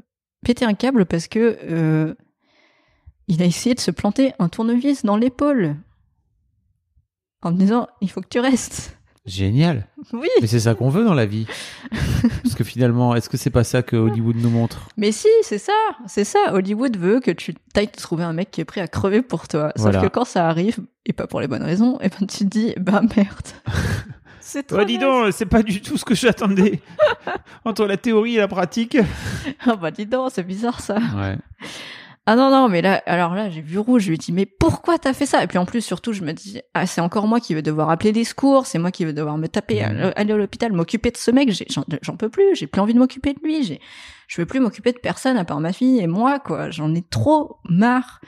Speaker 2: pété un câble parce que euh, il a essayé de se planter un tournevis dans l'épaule en me disant il faut que tu restes.
Speaker 4: Génial.
Speaker 2: Oui.
Speaker 4: Mais c'est ça qu'on veut dans la vie. Parce que finalement, est-ce que c'est pas ça que Hollywood nous montre?
Speaker 2: Mais si, c'est ça, c'est ça. Hollywood veut que tu t'ailles te trouver un mec qui est prêt à crever pour toi. Sauf
Speaker 4: Voilà.
Speaker 2: que quand ça arrive, et pas pour les bonnes raisons, et ben tu te dis, bah merde. (laughs) c'est trop.
Speaker 4: Oh, dis donc, c'est pas du tout ce que j'attendais. (laughs) Entre la théorie et la pratique.
Speaker 2: Ah bah dis donc, c'est bizarre ça.
Speaker 4: Ouais.
Speaker 2: Ah non, non, mais là, alors là, j'ai vu rouge, je lui ai dit, mais pourquoi t'as fait ça? Et puis en plus, surtout, je me dis, ah, c'est encore moi qui vais devoir appeler les secours, c'est moi qui vais devoir me taper, aller- à l'hôpital, m'occuper de ce mec, j'en j'en peux plus, j'ai plus envie de m'occuper de lui, j'ai- je veux plus m'occuper de personne à part ma fille et moi, quoi, j'en ai trop marre.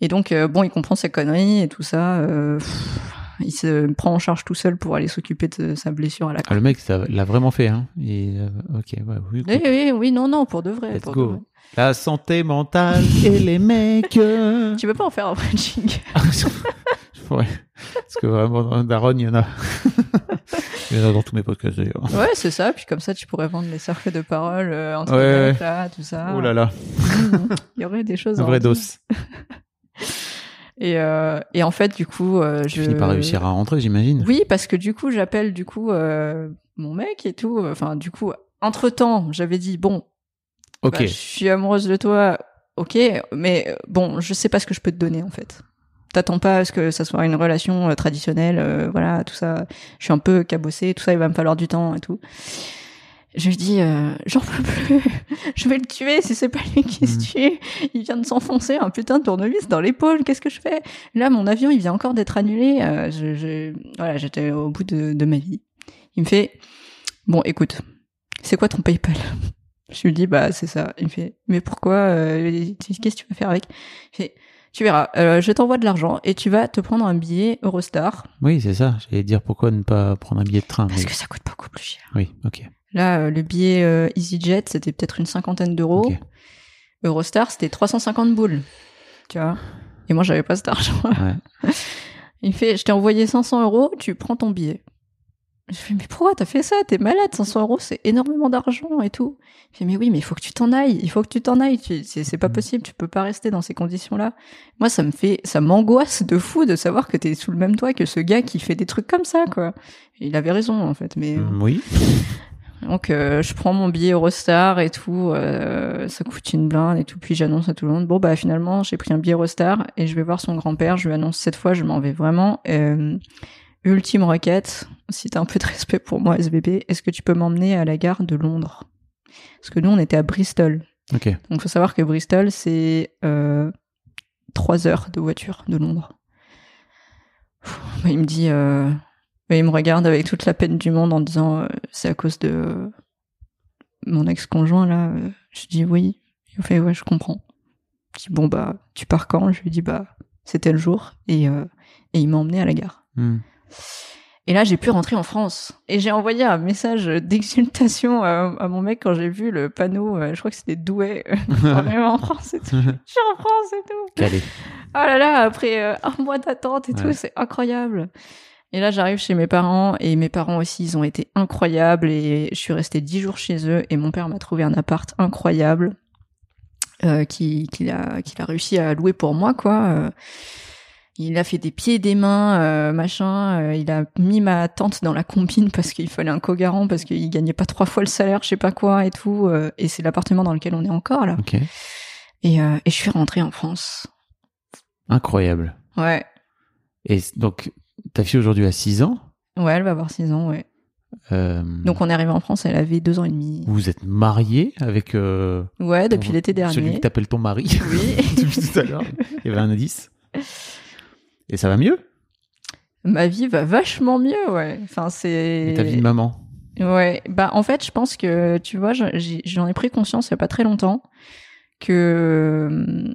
Speaker 2: Et donc, euh, bon, il comprend ses conneries et tout ça, euh, pff, il se prend en charge tout seul pour aller s'occuper de sa blessure à la
Speaker 4: Ah, le mec, ça l'a vraiment fait. Hein. Et, euh, ok, ouais, oui,
Speaker 2: Oui,
Speaker 4: écoute.
Speaker 2: oui, oui, non, non, pour de vrai.
Speaker 4: Let's
Speaker 2: pour
Speaker 4: go.
Speaker 2: de vrai.
Speaker 4: La santé mentale (laughs) et les mecs. euh.
Speaker 2: Tu veux pas en faire un vrai jingle (laughs)
Speaker 4: ouais. Parce que vraiment, dans Daron, il y en a. (laughs) il y en a dans tous mes podcasts d'ailleurs.
Speaker 2: Ouais, c'est ça. Puis comme ça, tu pourrais vendre les cercles de parole euh, entre
Speaker 4: Ouais,
Speaker 2: là, tout ça.
Speaker 4: Oh là là.
Speaker 2: Il y aurait des choses.
Speaker 4: un vrai dos.
Speaker 2: Et, euh, et en fait, du coup, euh,
Speaker 4: Tu
Speaker 2: je.
Speaker 4: finis par réussir à rentrer, j'imagine.
Speaker 2: Oui, parce que du coup, j'appelle du coup euh, mon mec et tout. Enfin, du coup, entre temps, j'avais dit bon,
Speaker 4: Ok.
Speaker 2: bah, je suis amoureuse de toi. Ok, mais euh, bon, je sais pas ce que je peux te donner en fait. T'attends pas à ce que ça soit une relation euh, traditionnelle, euh, voilà, tout ça. Je suis un peu cabossée, tout ça, il va me falloir du temps et tout. Je lui dis, euh, j'en peux plus, (laughs) je vais le tuer si c'est pas lui qui se
Speaker 4: Mhm.
Speaker 2: tue. Il vient de s'enfoncer un putain de tournevis dans l'épaule, qu'est-ce que je fais? Là, mon avion, il vient encore d'être annulé. euh, je, je- voilà, j'étais au bout de, de ma vie. Il me fait, bon, écoute, c'est quoi ton PayPal? Je lui dis, bah, c'est ça. Il me fait, mais pourquoi euh, Qu'est-ce que tu vas faire avec? Il fait, tu verras, je t'envoie de l'argent et tu vas te prendre un billet Eurostar
Speaker 4: Oui, c'est ça. J'allais dire pourquoi ne pas prendre un billet de train.
Speaker 2: parce
Speaker 4: mais-
Speaker 2: que ça coûte beaucoup plus cher.
Speaker 4: Oui, ok.
Speaker 2: Là, euh, le billet euh, EasyJet, c'était peut-être une cinquantaine d'euros. Eurostar, c'était 350 boules. Tu vois? Et moi, j'avais pas cet argent.
Speaker 4: Ouais. (laughs)
Speaker 2: Il me fait, je t'ai envoyé 500 euros, tu prends ton billet. Je fais, mais pourquoi t'as fait ça? T'es malade, 500 euros, c'est énormément d'argent et tout. Il fait, mais oui, mais il faut que tu t'en ailles, il faut que tu t'en ailles. C'est pas
Speaker 4: Mhm.
Speaker 2: possible, tu peux pas rester dans ces conditions-là. Moi, ça me fait, ça m'angoisse de fou de savoir que t'es sous le même toit que ce gars qui fait des trucs comme ça, quoi. Il avait raison, en fait, mais.
Speaker 4: Mm, Oui.
Speaker 2: Donc euh, je prends mon billet Eurostar et tout, euh, ça coûte une blinde et tout, puis j'annonce à tout le monde, bon bah finalement j'ai pris un billet Eurostar et je vais voir son grand-père, je lui annonce cette fois, je m'en vais vraiment. Euh, ultime requête, si t'as un peu de respect pour moi SVP, est-ce que tu peux m'emmener à la gare de Londres? Parce que nous on était à Bristol,
Speaker 4: Ok.
Speaker 2: donc faut savoir que Bristol c'est trois heures de voiture de Londres. Pff, bah, il me dit, euh, il me regarde avec toute la peine du monde en disant, euh, c'est à cause de mon ex-conjoint là. Euh, Je dis oui. Il me fait ouais, je comprends. Je dis bon bah tu pars quand? Je lui dis bah c'était le jour et euh, et il m'a emmené à la gare.
Speaker 4: Mm.
Speaker 2: Et là, j'ai pu rentrer en France. Et j'ai envoyé un message d'exultation à, à mon mec quand j'ai vu le panneau, euh, je crois que c'était Douai, euh, (laughs) en France et tout. Je suis en France et tout.
Speaker 4: Calé.
Speaker 2: Oh là là, après euh, un mois d'attente et tout, c'est incroyable. Et là, j'arrive chez mes parents et mes parents aussi, ils ont été incroyables et je suis restée dix jours chez eux et mon père m'a trouvé un appart incroyable euh, qui- qu'il a, réussi à louer pour moi, quoi. Euh, il a fait des pieds et des mains, euh, machin. euh, il a mis ma tante dans la combine parce qu'il fallait un co-garant parce qu'il gagnait pas trois fois le salaire, je sais pas quoi et tout. et c'est l'appartement dans lequel on est encore là. Et, et je suis rentrée en France.
Speaker 4: Incroyable.
Speaker 2: Ouais,
Speaker 4: Et donc, ta fille aujourd'hui a 6 ans.
Speaker 2: ouais, elle va avoir six ans, ouais.
Speaker 4: Euh,
Speaker 2: Donc on est arrivé en France, elle avait deux ans et demi.
Speaker 4: vous êtes mariée avec euh,
Speaker 2: Ouais, depuis
Speaker 4: ton-
Speaker 2: l'été
Speaker 4: celui
Speaker 2: dernier.
Speaker 4: que t'appelles ton mari
Speaker 2: Oui. (laughs)
Speaker 4: depuis tout à l'heure. Il y avait un indice. Et ça va mieux?
Speaker 2: Ma vie va vachement mieux, ouais. Enfin, c'est.
Speaker 4: Et ta vie de maman?
Speaker 2: Ouais, bah en fait, je pense que tu vois, j'en j'en ai pris conscience il y a pas très longtemps que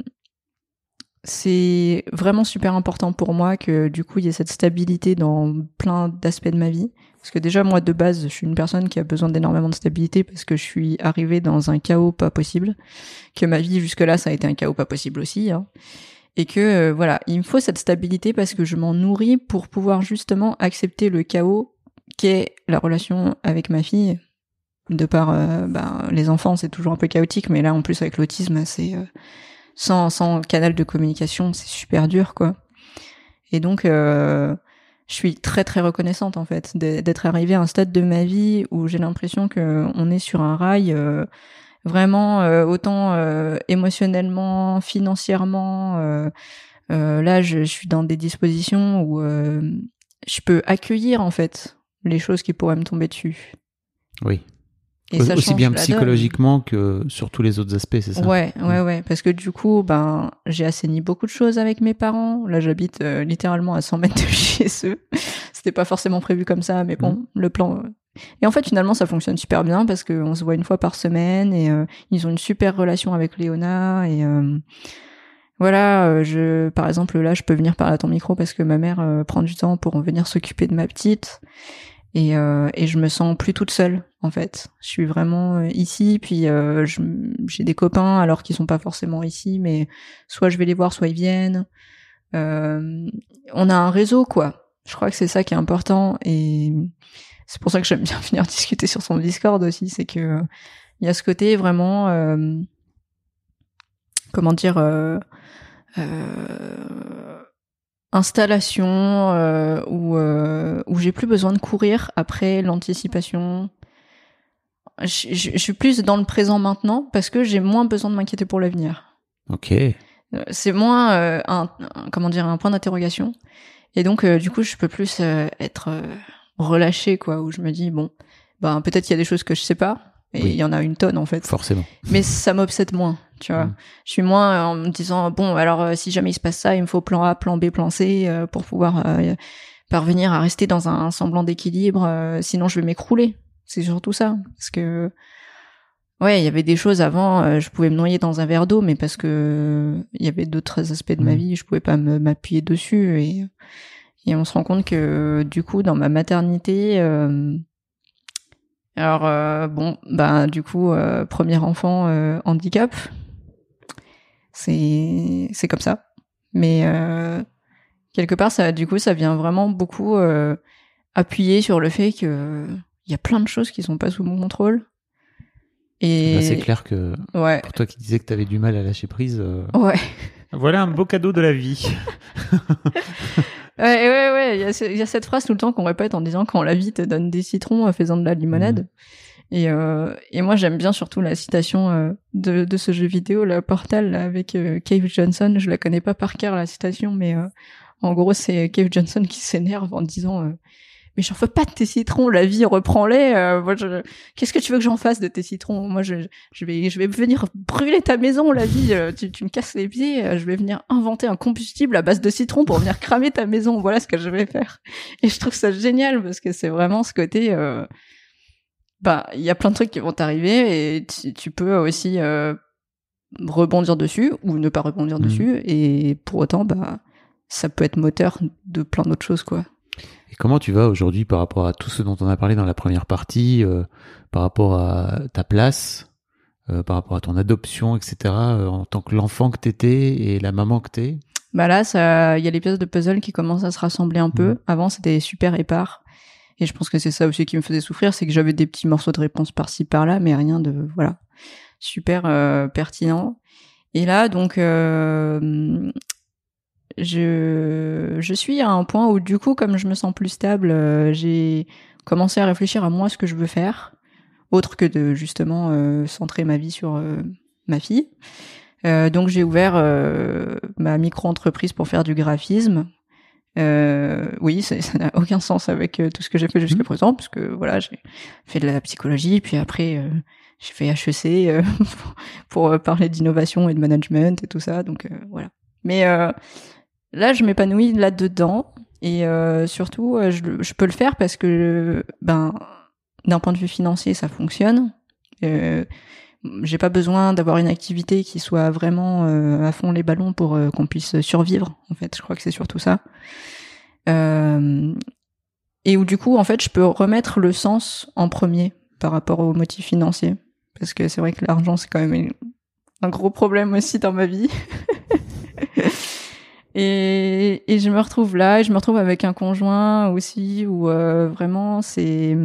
Speaker 2: c'est vraiment super important pour moi que du coup il y ait cette stabilité dans plein d'aspects de ma vie. Parce que déjà moi de base, je suis une personne qui a besoin d'énormément de stabilité parce que je suis arrivée dans un chaos pas possible, que ma vie jusque là ça a été un chaos pas possible aussi. Hein. Et que euh, voilà, il me faut cette stabilité parce que je m'en nourris pour pouvoir justement accepter le chaos qu'est la relation avec ma fille. De par euh, ben, les enfants, c'est toujours un peu chaotique, mais là en plus avec l'autisme, c'est euh, sans, sans canal de communication, c'est super dur quoi. Et donc euh, je suis très très reconnaissante en fait d'être arrivée à un stade de ma vie où j'ai l'impression que on est sur un rail euh, vraiment euh, autant émotionnellement, financièrement. là, je, je suis dans des dispositions où je peux accueillir en fait les choses qui pourraient me tomber dessus.
Speaker 4: Oui.
Speaker 2: Et ça
Speaker 4: Aussi bien psychologiquement que sur tous les autres aspects, c'est ça
Speaker 2: Ouais, ouais, ouais. Parce que du coup, ben, j'ai assaini beaucoup de choses avec mes parents. Là, j'habite euh, littéralement à 100 mètres de (laughs) chez eux. C'était pas forcément prévu comme ça, mais bon, le plan. euh. Et en fait, finalement, ça fonctionne super bien parce qu'on se voit une fois par semaine et euh, ils ont une super relation avec Léona et. euh, voilà, je, par exemple, là, je peux venir parler à ton micro parce que ma mère prend du temps pour venir s'occuper de ma petite. Et, euh, et je me sens plus toute seule, en fait. Je suis vraiment euh, ici, puis euh, j'ai des copains alors qu'ils sont pas forcément ici, mais soit je vais les voir, soit ils viennent. Euh, on a un réseau, quoi. Je crois que c'est ça qui est important, et c'est pour ça que j'aime bien (laughs) venir discuter sur son Discord aussi, c'est que il y a ce côté vraiment, euh, comment dire, euh, installation euh, où, euh, où j'ai plus besoin de courir après l'anticipation. Je, je- je suis plus dans le présent maintenant parce que j'ai moins besoin de m'inquiéter pour l'avenir.
Speaker 4: Ok.
Speaker 2: Euh, C'est moins euh, un, un- comment dire un point d'interrogation. Et donc euh, du coup je peux plus euh, être relâchée quoi où je me dis bon ben peut-être qu'il y a des choses que je sais pas. Et
Speaker 4: Oui.
Speaker 2: il y en a une tonne en fait.
Speaker 4: Forcément.
Speaker 2: Mais ça m'obsède moins, tu vois.
Speaker 4: Mm.
Speaker 2: Je suis moins en me disant bon alors euh, si jamais il se passe ça, il me faut plan A, plan B, plan C euh, pour pouvoir euh, parvenir à rester dans un semblant d'équilibre. euh, sinon je vais m'écrouler. C'est surtout ça, parce que ouais il y avait des choses avant, euh, je pouvais me noyer dans un verre d'eau, mais parce que euh, il y avait d'autres aspects de ma
Speaker 4: Mm.
Speaker 2: vie, je pouvais pas m'appuyer dessus et et on se rend compte que du coup dans ma maternité euh, alors euh, bon, bah du coup euh, premier enfant euh, handicap, c'est c'est comme ça. Mais euh, quelque part ça du coup ça vient vraiment beaucoup euh, appuyer sur le fait que il y a plein de choses qui sont pas sous mon contrôle. Et
Speaker 4: Là, c'est clair que
Speaker 2: ouais,
Speaker 4: pour toi qui disais que tu avais du mal à lâcher prise, euh,
Speaker 2: ouais.
Speaker 4: voilà un beau cadeau de la vie. (laughs)
Speaker 2: Ouais, ouais, ouais, il y, a ce- il y a cette phrase tout le temps qu'on répète en disant quand la vie te donne des citrons, euh, fais-en de la limonade. Et, euh, et moi, j'aime bien surtout la citation euh, de, de ce jeu vidéo, la Portal, là, avec euh, Cave Johnson. Je la connais pas par cœur, la citation, mais euh, en gros, c'est Cave Johnson qui s'énerve en disant euh, Mais j'en veux pas de tes citrons, la vie, reprends-les. euh, je... Qu'est-ce que tu veux que j'en fasse de tes citrons? Moi, je, je, vais, je vais venir brûler ta maison, la vie. euh, tu, tu me casses les pieds. euh, je vais venir inventer un combustible à base de citron pour venir cramer ta maison. Voilà ce que je vais faire. Et je trouve ça génial parce que c'est vraiment ce côté. Bah, il y a plein de trucs qui vont t'arriver et tu, tu peux aussi rebondir dessus ou ne pas rebondir
Speaker 4: Mhm.
Speaker 2: dessus. Et pour autant, bah, ça peut être moteur de plein d'autres choses, quoi.
Speaker 4: Et comment tu vas aujourd'hui par rapport à tout ce dont on a parlé dans la première partie, euh, par rapport à ta place, euh, par rapport à ton adoption, etc., euh, en tant que l'enfant que t'étais et la maman que t'es?
Speaker 2: Bah là, il y a les pièces de puzzle qui commencent à se rassembler un peu.
Speaker 4: Mhm.
Speaker 2: Avant, c'était super épars. Et je pense que c'est ça aussi qui me faisait souffrir, c'est que j'avais des petits morceaux de réponse par-ci par-là, mais rien de voilà super pertinent. Et là, donc, euh, je je suis à un point où du coup, comme je me sens plus stable, euh, j'ai commencé à réfléchir à moi ce que je veux faire, autre que de justement euh, centrer ma vie sur euh, ma fille. Donc j'ai ouvert ma micro-entreprise pour faire du graphisme. Oui, (laughs) ça n'a aucun sens avec tout ce que j'ai fait jusqu'à
Speaker 4: Mhm.
Speaker 2: présent, parce que voilà, j'ai fait de la psychologie, puis après j'ai fait HEC (laughs) pour, pour, parler d'innovation et de management et tout ça, donc voilà. Mais là, je m'épanouis là-dedans, et euh, surtout, euh, je, je peux le faire parce que, ben, d'un point de vue financier, ça fonctionne. Euh, j'ai pas besoin d'avoir une activité qui soit vraiment euh, à fond les ballons pour euh, qu'on puisse survivre. En fait, je crois que c'est surtout ça. Et où du coup, en fait, je peux remettre le sens en premier par rapport au motif financier, parce que c'est vrai que l'argent c'est quand même un gros problème aussi dans ma vie. (laughs) et, je me retrouve là, et je me retrouve avec un conjoint aussi où euh, vraiment c'est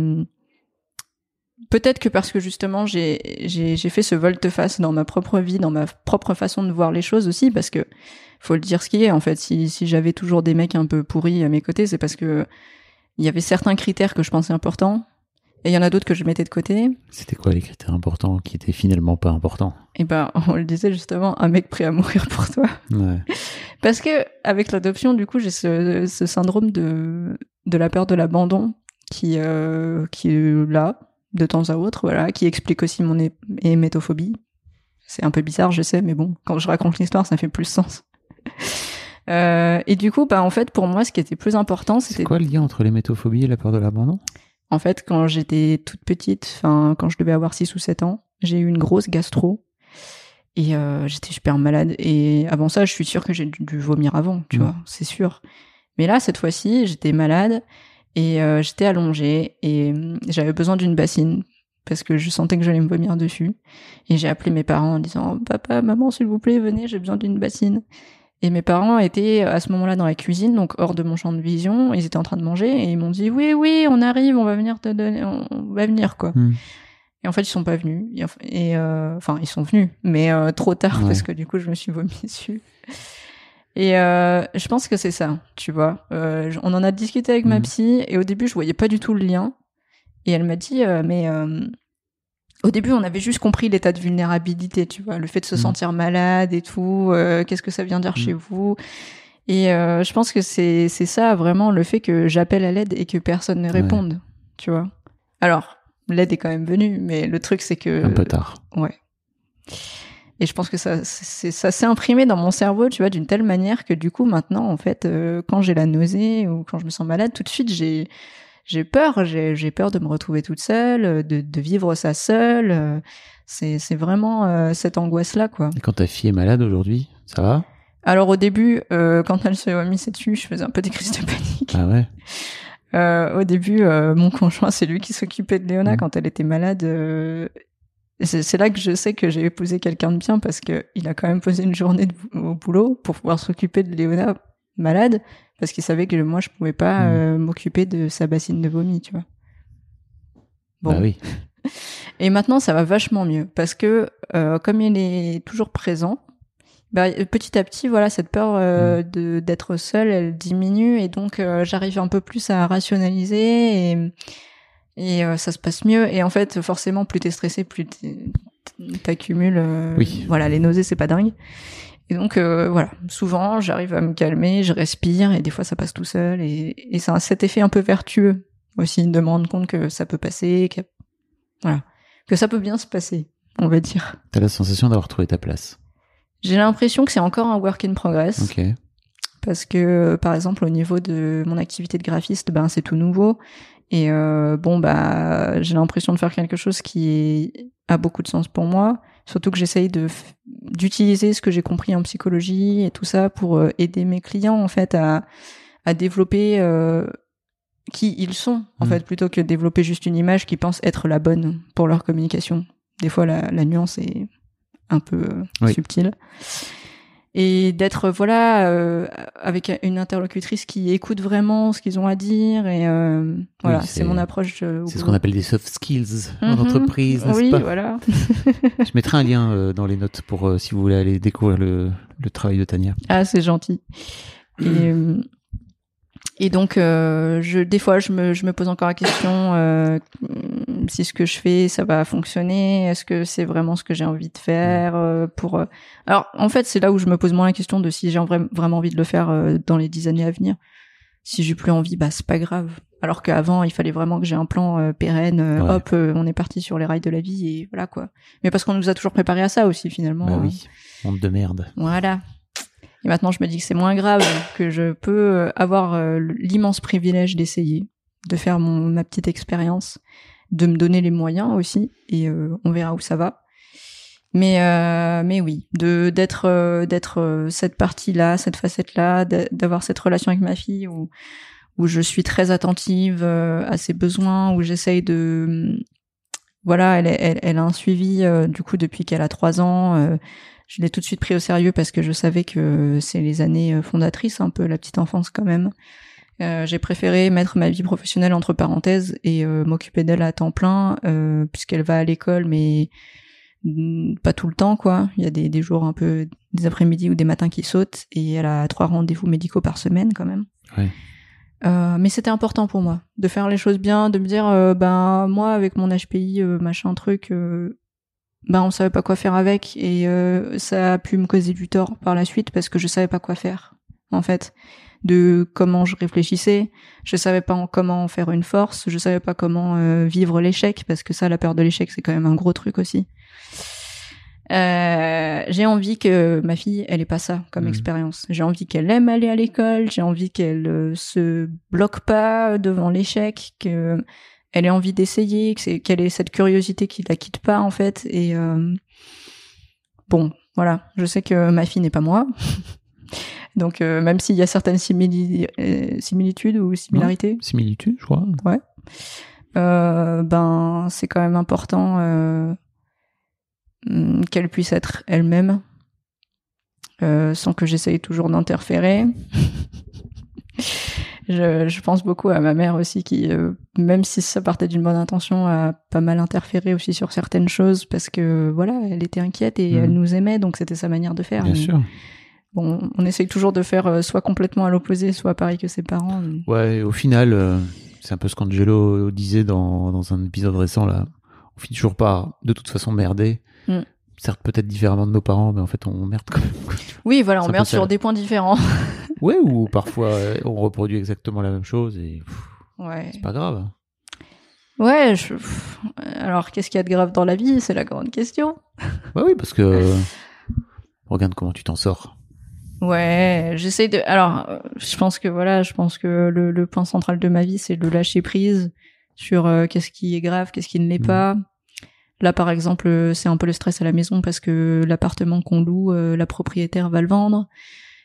Speaker 2: peut-être que parce que justement j'ai fait ce volte-face dans ma propre vie, dans ma propre façon de voir les choses aussi, parce que faut le dire ce qui est en fait. Si si j'avais toujours des mecs un peu pourris à mes côtés, c'est parce que il y avait certains critères que je pensais importants et il y en a d'autres que je mettais de côté.
Speaker 4: C'était quoi les critères importants qui étaient finalement pas importants?
Speaker 2: Et ben (laughs) on le disait justement, un mec prêt à mourir pour toi.
Speaker 4: Ouais. (laughs)
Speaker 2: Parce que avec l'adoption, du coup, j'ai ce, ce syndrome de de la peur de l'abandon qui euh, qui est là de temps à autre, voilà, qui explique aussi mon hé- hémétophobie. C'est un peu bizarre, je sais, mais bon, quand je raconte l'histoire, ça fait plus sens. (laughs) Euh, et du coup, bah en fait, pour moi, ce qui était plus important,
Speaker 4: C'est
Speaker 2: c'était
Speaker 4: quoi le lien entre l'hémétophobie et la peur de l'abandon?
Speaker 2: En fait quand j'étais toute petite, enfin quand je devais avoir 6 ou 7 ans, j'ai eu une grosse gastro et euh, j'étais super malade. Et avant ça, je suis sûre que j'ai dû, dû vomir avant, tu
Speaker 4: Mm.
Speaker 2: vois, c'est sûr. Mais là, cette fois-ci, j'étais malade et euh, j'étais allongée et hum, j'avais besoin d'une bassine parce que je sentais que j'allais me vomir dessus. Et j'ai appelé mes parents en disant Papa, maman, s'il vous plaît, venez, j'ai besoin d'une bassine. Et mes parents étaient à ce moment-là dans la cuisine, donc hors de mon champ de vision. Ils étaient en train de manger et ils m'ont dit Oui, oui, on arrive, on va venir te donner, on va venir quoi.
Speaker 4: Hmm.
Speaker 2: Et en fait, ils sont pas venus. Et, euh, enfin, ils sont venus, mais euh, trop tard
Speaker 4: Ouais.
Speaker 2: parce que du coup, je me suis vomi dessus. Et euh, je pense que c'est ça, tu vois. Euh, on en a discuté avec ma
Speaker 4: Mhm.
Speaker 2: psy et au début, je voyais pas du tout le lien. Et elle m'a dit, euh, mais euh, au début, on avait juste compris l'état de vulnérabilité, tu vois, le fait de se
Speaker 4: Mhm.
Speaker 2: sentir malade et tout. euh, Qu'est-ce que ça vient dire
Speaker 4: Mhm.
Speaker 2: chez vous? Et euh, je pense que c'est c'est ça vraiment le fait que j'appelle à l'aide et que personne ne
Speaker 4: Ouais.
Speaker 2: réponde, tu vois. Alors, l'aide est quand même venue, mais le truc c'est que
Speaker 4: Un peu tard.
Speaker 2: Ouais. Et je pense que ça, c'est, ça s'est imprimé dans mon cerveau, tu vois, d'une telle manière que du coup, maintenant, en fait, euh, quand j'ai la nausée ou quand je me sens malade, tout de suite, j'ai, j'ai peur, j'ai, peur de me retrouver toute seule, euh, de, de vivre ça seule. euh, C'est, vraiment euh, cette angoisse-là, quoi.
Speaker 4: Et quand ta fille est malade aujourd'hui, ça va?
Speaker 2: Alors au début, euh, quand elle se vomissait dessus, je faisais un peu des crises de panique.
Speaker 4: Ah ouais? (laughs)
Speaker 2: Euh, au début, mon conjoint, c'est lui qui s'occupait de Léona
Speaker 4: Mhm.
Speaker 2: quand elle était malade. c'est c'est là que je sais que j'ai épousé quelqu'un de bien parce que il a quand même posé une journée de- au boulot pour pouvoir s'occuper de Léona malade parce qu'il savait que moi je pouvais pas
Speaker 4: Mhm.
Speaker 2: euh, m'occuper de sa bassine de vomi, tu vois. Bon.
Speaker 4: Bah oui. (laughs)
Speaker 2: Et maintenant, ça va vachement mieux parce que euh, comme il est toujours présent, bah, petit à petit, voilà, cette peur euh, de d'être seule, elle diminue et donc j'arrive un peu plus à rationaliser et et ça se passe mieux. Et en fait, forcément, plus t'es stressé, plus t'accumules.
Speaker 4: Oui.
Speaker 2: Voilà, les nausées, c'est pas dingue. Et donc euh, voilà, souvent j'arrive à me calmer, je respire et des fois ça passe tout seul et, et c'est un- cet effet un peu vertueux aussi de me rendre compte que ça peut passer, que voilà, que ça peut bien se passer, on va dire.
Speaker 4: T'as la sensation d'avoir trouvé ta place.
Speaker 2: J'ai l'impression que c'est encore un work in progress
Speaker 4: Ok.
Speaker 2: parce que par exemple au niveau de mon activité de graphiste, ben c'est tout nouveau et euh, bon bah j'ai l'impression de faire quelque chose qui a beaucoup de sens pour moi. Surtout que j'essaye de d'utiliser ce que j'ai compris en psychologie et tout ça pour euh, aider mes clients en fait à à développer euh, qui ils sont en
Speaker 4: Mhm.
Speaker 2: fait plutôt que de développer juste une image qui pense être la bonne pour leur communication. Des fois la, la nuance est un peu euh,
Speaker 4: Oui.
Speaker 2: subtile et d'être voilà euh, avec une interlocutrice qui écoute vraiment ce qu'ils ont à dire et euh, voilà
Speaker 4: Oui,
Speaker 2: c'est mon approche euh,
Speaker 4: C'est ce qu'on appelle des soft skills en
Speaker 2: Mhm.
Speaker 4: entreprise,
Speaker 2: oui
Speaker 4: pas
Speaker 2: voilà (laughs)
Speaker 4: Je mettrai un lien euh, dans les notes pour euh, si vous voulez aller découvrir le, le travail de Tania.
Speaker 2: Ah, c'est gentil. Et, et donc, euh, je, des fois, je me, je me pose encore la question euh, si ce que je fais, ça va fonctionner? Est-ce que c'est vraiment ce que j'ai envie de faire euh, pour euh, Alors, en fait, c'est là où je me pose moins la question de si j'ai vra- vraiment envie de le faire euh, dans les dix années à venir. Si j'ai plus envie, bah c'est pas grave. Alors qu'avant, il fallait vraiment que j'ai un plan euh, pérenne.
Speaker 4: Ouais.
Speaker 2: Hop, on est parti sur les rails de la vie et voilà quoi. Mais parce qu'on nous a toujours préparé à ça aussi finalement.
Speaker 4: Bah
Speaker 2: hein.
Speaker 4: oui, monde de merde.
Speaker 2: Voilà. Et maintenant, je me dis que c'est moins grave, que je peux euh, avoir euh, l'immense privilège d'essayer, de faire ma petite expérience, de me donner les moyens aussi, et euh, on verra où ça va. Mais euh, mais oui, de d'être d'être cette partie-là, cette facette-là, d'a- d'avoir cette relation avec ma fille où où je suis très attentive à ses besoins, où j'essaye de voilà, elle, elle, elle a un suivi du coup depuis qu'elle a trois ans. Je l'ai tout de suite pris au sérieux parce que je savais que c'est les années euh, fondatrices, un peu la petite enfance quand même. Euh, j'ai préféré mettre ma vie professionnelle entre parenthèses et euh, m'occuper d'elle à temps plein, euh, puisqu'elle va à l'école, mais pas tout le temps, quoi. Il y a des, des jours un peu, des après-midi ou des matins qui sautent, et elle a trois rendez-vous médicaux par semaine quand même.
Speaker 4: Ouais.
Speaker 2: Mais c'était important pour moi de faire les choses bien, de me dire, ben moi avec mon HPI, machin truc, ben on savait pas quoi faire avec et euh, ça a pu me causer du tort par la suite parce que je savais pas quoi faire en fait. De comment je réfléchissais je savais pas en- comment en faire une force je savais pas comment euh, vivre l'échec parce que ça la peur de l'échec c'est quand même un gros truc aussi. Euh, j'ai envie que ma fille elle ait pas ça comme
Speaker 4: Mhm.
Speaker 2: expérience. J'ai envie qu'elle aime aller à l'école j'ai envie qu'elle euh, se bloque pas devant l'échec que elle ait envie d'essayer, qu'elle ait cette curiosité qui la quitte pas en fait. Et euh, bon, voilà, je sais que ma fille n'est pas moi, (laughs) donc euh, même s'il y a certaines simili- euh, similitudes ou similarités,
Speaker 4: Similitude, je crois.
Speaker 2: euh, ben c'est quand même important hum, qu'elle puisse être elle-même, sans que j'essaye toujours d'interférer. (laughs) Je, je pense beaucoup à ma mère aussi qui, euh, même si ça partait d'une bonne intention, a pas mal interféré aussi sur certaines choses parce que voilà, elle était inquiète et elle nous aimait, donc c'était sa manière de faire.
Speaker 4: Bien
Speaker 2: Mais
Speaker 4: sûr.
Speaker 2: Bon, on essaye toujours de faire euh, soit complètement à l'opposé, soit pareil que ses parents. mais-
Speaker 4: Ouais, au final, euh, c'est un peu ce qu'Angelo disait dans, dans un épisode récent, là. On finit toujours par, de toute façon, merder.
Speaker 2: Mm.
Speaker 4: Certes, peut-être différemment de nos parents, mais en fait, on merde quand même.
Speaker 2: Oui, voilà, on merde sur des points différents. (laughs)
Speaker 4: ouais, ou parfois, euh, on reproduit exactement la même chose et pff,
Speaker 2: ouais.
Speaker 4: c'est pas grave.
Speaker 2: Ouais, je... alors qu'est-ce qu'il y a de grave dans la vie? C'est la grande question.
Speaker 4: Bah oui, parce que regarde comment tu t'en sors.
Speaker 2: Ouais, j'essaie de. Alors, euh, je pense que voilà, je pense que le, le point central de ma vie, c'est de lâcher prise sur euh, qu'est-ce qui est grave, qu'est-ce qui ne l'est
Speaker 4: Mhm.
Speaker 2: pas. Là, par exemple, euh, c'est un peu le stress à la maison parce que l'appartement qu'on loue, euh, la propriétaire va le vendre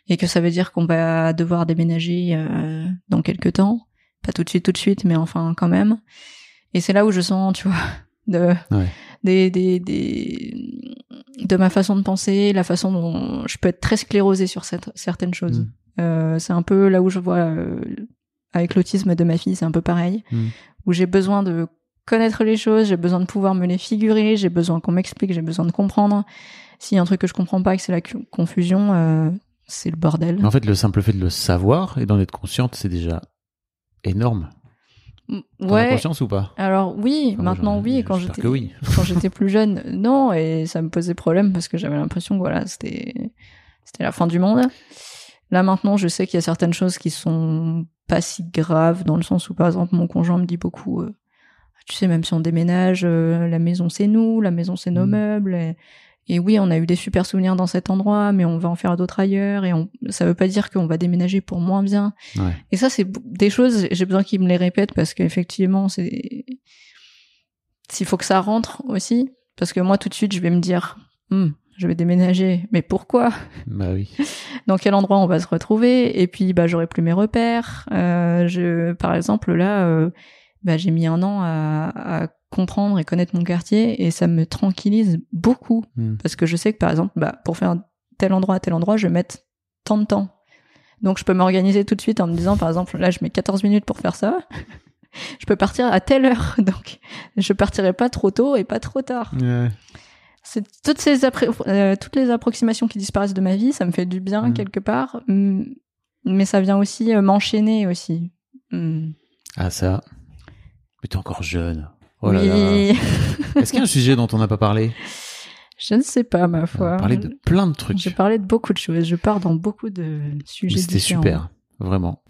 Speaker 2: et que ça veut dire qu'on va devoir déménager euh, dans quelques temps. Pas tout de suite, tout de suite, mais enfin quand même. Et c'est là où je sens, tu vois, (laughs) de
Speaker 4: Ouais.
Speaker 2: des, des, des de ma façon de penser, la façon dont je peux être très sclérosée sur cette- certaines choses.
Speaker 4: Mm.
Speaker 2: Euh, c'est un peu là où je vois euh, avec l'autisme de ma fille, c'est un peu pareil,
Speaker 4: Mm.
Speaker 2: où j'ai besoin de connaître les choses, j'ai besoin de pouvoir me les figurer, j'ai besoin qu'on m'explique, j'ai besoin de comprendre. S'il y a un truc que je comprends pas que c'est la confusion, euh, c'est le bordel.
Speaker 4: En fait, le simple fait de le savoir et d'en être consciente, c'est déjà énorme. As
Speaker 2: Ouais.
Speaker 4: conscience ou pas?
Speaker 2: Alors oui,
Speaker 4: Enfin,
Speaker 2: maintenant oui, quand j'étais
Speaker 4: oui. (laughs)
Speaker 2: quand j'étais plus jeune, non, et ça me posait problème parce que j'avais l'impression que voilà, c'était c'était la fin du monde. Là maintenant, je sais qu'il y a certaines choses qui sont pas si graves dans le sens où par exemple mon conjoint me dit beaucoup euh, tu sais même si on déménage, euh, la maison c'est nous, la maison c'est nos
Speaker 4: Mm.
Speaker 2: meubles et, et oui, on a eu des super souvenirs dans cet endroit, mais on va en faire d'autres ailleurs et on, ça veut pas dire qu'on va déménager pour moins bien.
Speaker 4: Ouais.
Speaker 2: Et ça, c'est des choses, j'ai besoin qu'ils me les répètent parce qu'effectivement, c'est. S'il faut que ça rentre aussi, parce que moi, tout de suite, je vais me dire, Hmm, je vais déménager, mais pourquoi?
Speaker 4: Bah oui. (laughs)
Speaker 2: Dans quel endroit on va se retrouver? Et puis, bah, j'aurai plus mes repères. Euh, je, par exemple, là, euh, bah, j'ai mis un an à, à comprendre et connaître mon quartier, et ça me tranquillise beaucoup
Speaker 4: Hmm.
Speaker 2: parce que je sais que par exemple, bah, pour faire tel endroit à tel endroit, je vais mettre tant de temps. Donc je peux m'organiser tout de suite en me disant, par exemple, là je mets 14 minutes pour faire ça. (laughs) je peux partir à telle heure, (laughs) donc je partirai pas trop tôt et pas trop tard.
Speaker 4: Ouais.
Speaker 2: C'est toutes ces euh, toutes les approximations qui disparaissent de ma vie, ça me fait du bien
Speaker 4: Mm.
Speaker 2: quelque part, Mm, mais ça vient aussi euh, m'enchaîner aussi.
Speaker 4: Ah ça. Mais t'es encore jeune. Oh là là.
Speaker 2: oui, (laughs)
Speaker 4: Est-ce qu'il y a un sujet dont on n'a pas parlé?
Speaker 2: Je ne sais pas ma
Speaker 4: On
Speaker 2: foi.
Speaker 4: a parlé de plein de trucs.
Speaker 2: Je parlais de beaucoup de choses. Je pars dans beaucoup de sujets
Speaker 4: C'était super, vraiment.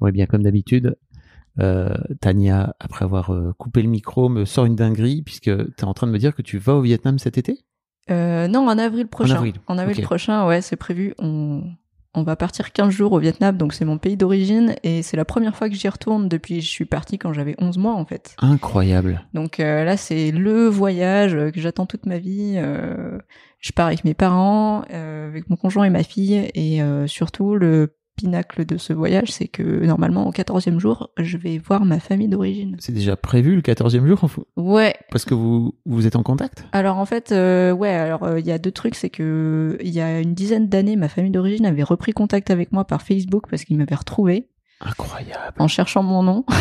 Speaker 4: Ouais, bien comme d'habitude, euh, Tania, après avoir euh, coupé le micro, me sort une dinguerie puisque tu es en train de me dire que tu vas au Vietnam cet été?
Speaker 2: Euh, non, en avril prochain.
Speaker 4: En avril, ok.
Speaker 2: prochain, ouais, c'est prévu. On, on va partir 15 jours au Vietnam, donc c'est mon pays d'origine, et c'est la première fois que j'y retourne depuis je suis partie quand j'avais 11 mois, en fait.
Speaker 4: Incroyable.
Speaker 2: Donc euh, là, c'est le voyage euh, que j'attends toute ma vie. Euh, je pars avec mes parents, euh, avec mon conjoint et ma fille, et euh, surtout, le pinacle de ce voyage, c'est que normalement, au 14e jour, je vais voir ma famille d'origine.
Speaker 4: C'est déjà prévu le 14e jour
Speaker 2: Ouais,
Speaker 4: Parce que vous, vous êtes en contact?
Speaker 2: Alors en fait, euh, ouais, alors euh, il y a deux trucs, c'est que il y a une dizaine d'années, ma famille d'origine avait repris contact avec moi par Facebook parce qu'ils m'avaient retrouvé
Speaker 4: Incroyable.
Speaker 2: en cherchant mon nom. (laughs)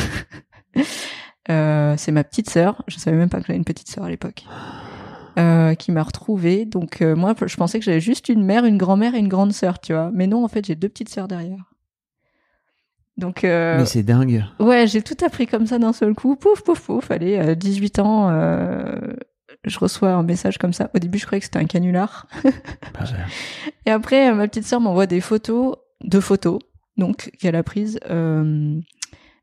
Speaker 2: Euh, c'est ma petite sœur, je savais même pas que j'avais une petite sœur à l'époque, (gasps) euh, qui m'a retrouvé. Donc euh, moi, je pensais que j'avais juste une mère, une grand-mère et une grande sœur, tu vois. Mais non, en fait, j'ai deux petites sœurs derrière. Donc euh,
Speaker 4: Mais c'est dingue.
Speaker 2: Ouais, j'ai tout appris comme ça d'un seul coup. Pouf, pouf, pouf. Allez, euh, 18 ans, je reçois un message comme ça. Au début, je croyais que c'était un canular. Et après, ma petite sœur m'envoie des photos, deux photos, donc, qu'elle a prises,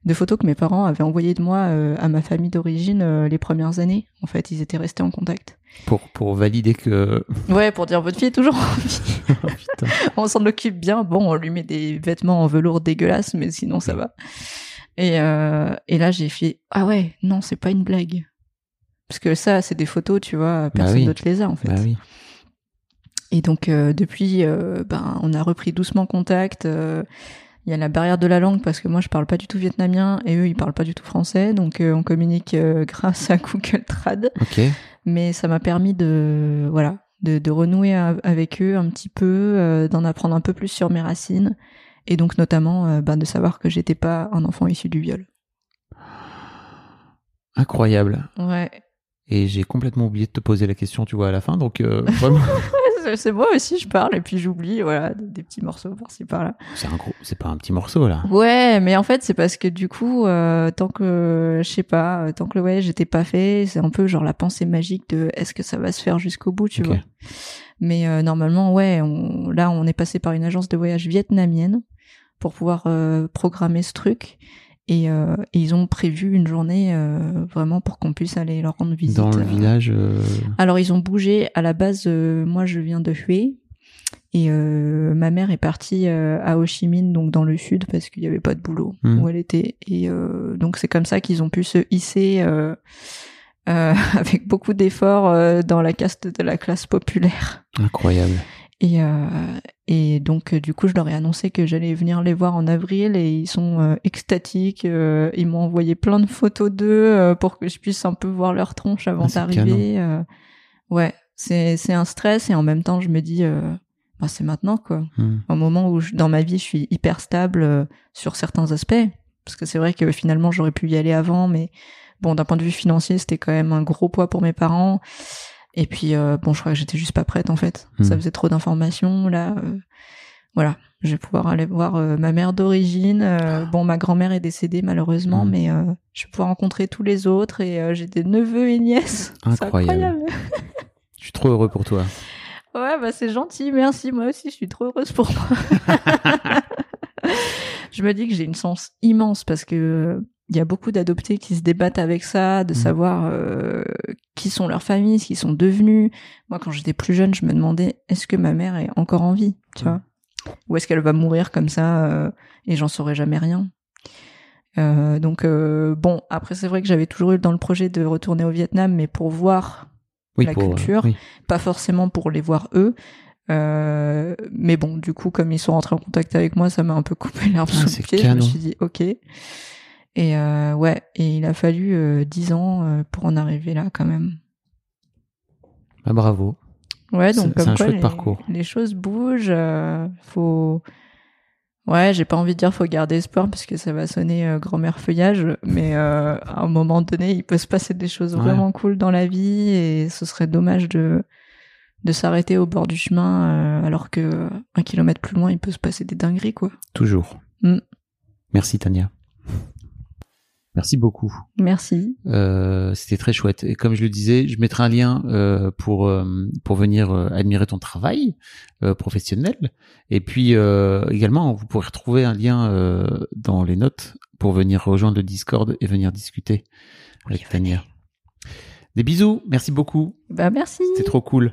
Speaker 2: de photos que mes parents avaient envoyées de moi euh, à ma famille d'origine euh, les premières années. En fait, ils étaient restés en contact.
Speaker 4: Pour, pour valider que. (laughs)
Speaker 2: Ouais, pour dire votre fille est toujours en vie. (laughs)
Speaker 4: Oh,
Speaker 2: on s'en occupe bien. Bon, on lui met des vêtements en velours dégueulasses, mais sinon ça va. Et, euh, et là, j'ai fait ah ouais, non, c'est pas une blague. Parce que ça, c'est des photos, tu vois, personne
Speaker 4: oui.
Speaker 2: d'autre les a en fait.
Speaker 4: Bah oui.
Speaker 2: Et donc euh, depuis, euh, ben, on a repris doucement contact. Il y a la barrière de la langue parce que moi je parle pas du tout vietnamien et eux ils parlent pas du tout français, donc euh, on communique euh, (laughs) grâce à Google Trad.
Speaker 4: Ok.
Speaker 2: Mais ça m'a permis de voilà de, de renouer avec eux un petit peu, euh, d'en apprendre un peu plus sur mes racines et donc notamment euh, ben, de savoir que j'étais pas un enfant issu du viol.
Speaker 4: Incroyable.
Speaker 2: Ouais,
Speaker 4: Et j'ai complètement oublié de te poser la question, tu vois, à la fin. Donc, euh, vraiment, (laughs) (laughs)
Speaker 2: c'est- moi aussi je parle et puis j'oublie voilà des, petits morceaux par-ci par-là.
Speaker 4: c'est un gros, c'est pas un petit morceau là.
Speaker 2: Ouais, mais en fait, c'est parce que du coup, euh, tant que, je sais pas, euh, tant que le voyage n'était pas fait, c'est un peu genre la pensée magique de est-ce que ça va se faire jusqu'au bout, tu vois. Mais euh, normalement, ouais, on, là, on est passé par une agence de voyage vietnamienne pour pouvoir euh, programmer ce truc. Et, euh, et ils ont prévu une journée euh, vraiment pour qu'on puisse aller leur rendre visite.
Speaker 4: Dans le
Speaker 2: euh.
Speaker 4: village. euh,
Speaker 2: Alors ils ont bougé. À la base, moi je viens de Hue. Et ma mère est partie à Ho Chi Minh, donc dans le sud, parce qu'il n'y avait pas de boulot
Speaker 4: Hmm.
Speaker 2: où elle était. Et donc c'est comme ça qu'ils ont pu se hisser (laughs) avec beaucoup d'efforts dans la caste de la classe populaire.
Speaker 4: Incroyable.
Speaker 2: Et, et donc, euh, du coup, je leur ai annoncé que j'allais venir les voir en avril et ils sont euh, extatiques. euh, ils m'ont envoyé plein de photos d'eux euh, pour que je puisse un peu voir leur tronche avant
Speaker 4: Ah,
Speaker 2: d'arriver. ouais, c'est c'est un stress et en même temps, je me dis, bah, c'est maintenant quoi.
Speaker 4: Hmm.
Speaker 2: Au moment où je- dans ma vie, je suis hyper stable sur certains aspects. Parce que c'est vrai que finalement, j'aurais pu y aller avant, mais bon, d'un point de vue financier, c'était quand même un gros poids pour mes parents. Et puis, euh, bon, je crois que j'étais juste pas prête en fait.
Speaker 4: Hmm.
Speaker 2: Ça faisait trop d'informations. Là, euh, voilà, je vais pouvoir aller voir euh, ma mère d'origine. Euh, bon, ma grand-mère est décédée malheureusement,
Speaker 4: Hmm.
Speaker 2: mais je vais pouvoir rencontrer tous les autres et j'ai des neveux et nièces. (laughs)
Speaker 4: Incroyable. Je suis trop heureux pour toi.
Speaker 2: Ouais, bah c'est gentil, merci. Moi aussi, je suis trop heureuse pour moi. (laughs) (laughs) je me dis que j'ai une chance immense parce que il y a beaucoup d'adoptés qui se débattent avec ça, de
Speaker 4: Mhm.
Speaker 2: savoir euh, qui sont leurs familles, ce qu'ils sont devenus. Moi, quand j'étais plus jeune, je me demandais est-ce que ma mère est encore en vie, tu
Speaker 4: Mhm.
Speaker 2: vois, ou est-ce qu'elle va mourir comme ça euh, et j'en saurais jamais rien. Euh, donc bon, après c'est vrai que j'avais toujours eu dans le projet de retourner au Vietnam, mais pour voir
Speaker 4: Oui,
Speaker 2: La
Speaker 4: pour,
Speaker 2: culture.
Speaker 4: oui.
Speaker 2: pas forcément pour les voir eux. Euh, mais bon, du coup, comme ils sont rentrés en contact avec moi, ça m'a un peu coupé (laughs) l'herbe
Speaker 4: Ah,
Speaker 2: sous le pied. Je
Speaker 4: canon.
Speaker 2: me suis dit, ok. Et euh, ouais, et il a fallu euh, 10 ans euh, pour en arriver là, quand même.
Speaker 4: Ah, bravo.
Speaker 2: Ouais, donc comme
Speaker 4: un
Speaker 2: quoi
Speaker 4: chouette
Speaker 2: les,
Speaker 4: parcours.
Speaker 2: les choses bougent. euh, faut. Ouais, j'ai pas envie de dire faut garder espoir parce que ça va sonner grand-mère feuillage, mais à un moment donné, il peut se passer des choses
Speaker 4: Ouais.
Speaker 2: vraiment cool dans la vie et ce serait dommage de de s'arrêter au bord du chemin alors que un kilomètre plus loin, il peut se passer des dingueries quoi.
Speaker 4: Toujours.
Speaker 2: Mm.
Speaker 4: Merci Tania. Merci beaucoup.
Speaker 2: Merci.
Speaker 4: Euh, C'était très chouette. Et comme je le disais, je mettrai un lien euh, pour euh, pour venir euh, admirer ton travail euh, professionnel. Et puis euh, également, vous pourrez retrouver un lien euh, dans les notes pour venir rejoindre le Discord et venir discuter avec Tania. Des bisous. Merci beaucoup.
Speaker 2: Bah merci.
Speaker 4: C'était trop cool.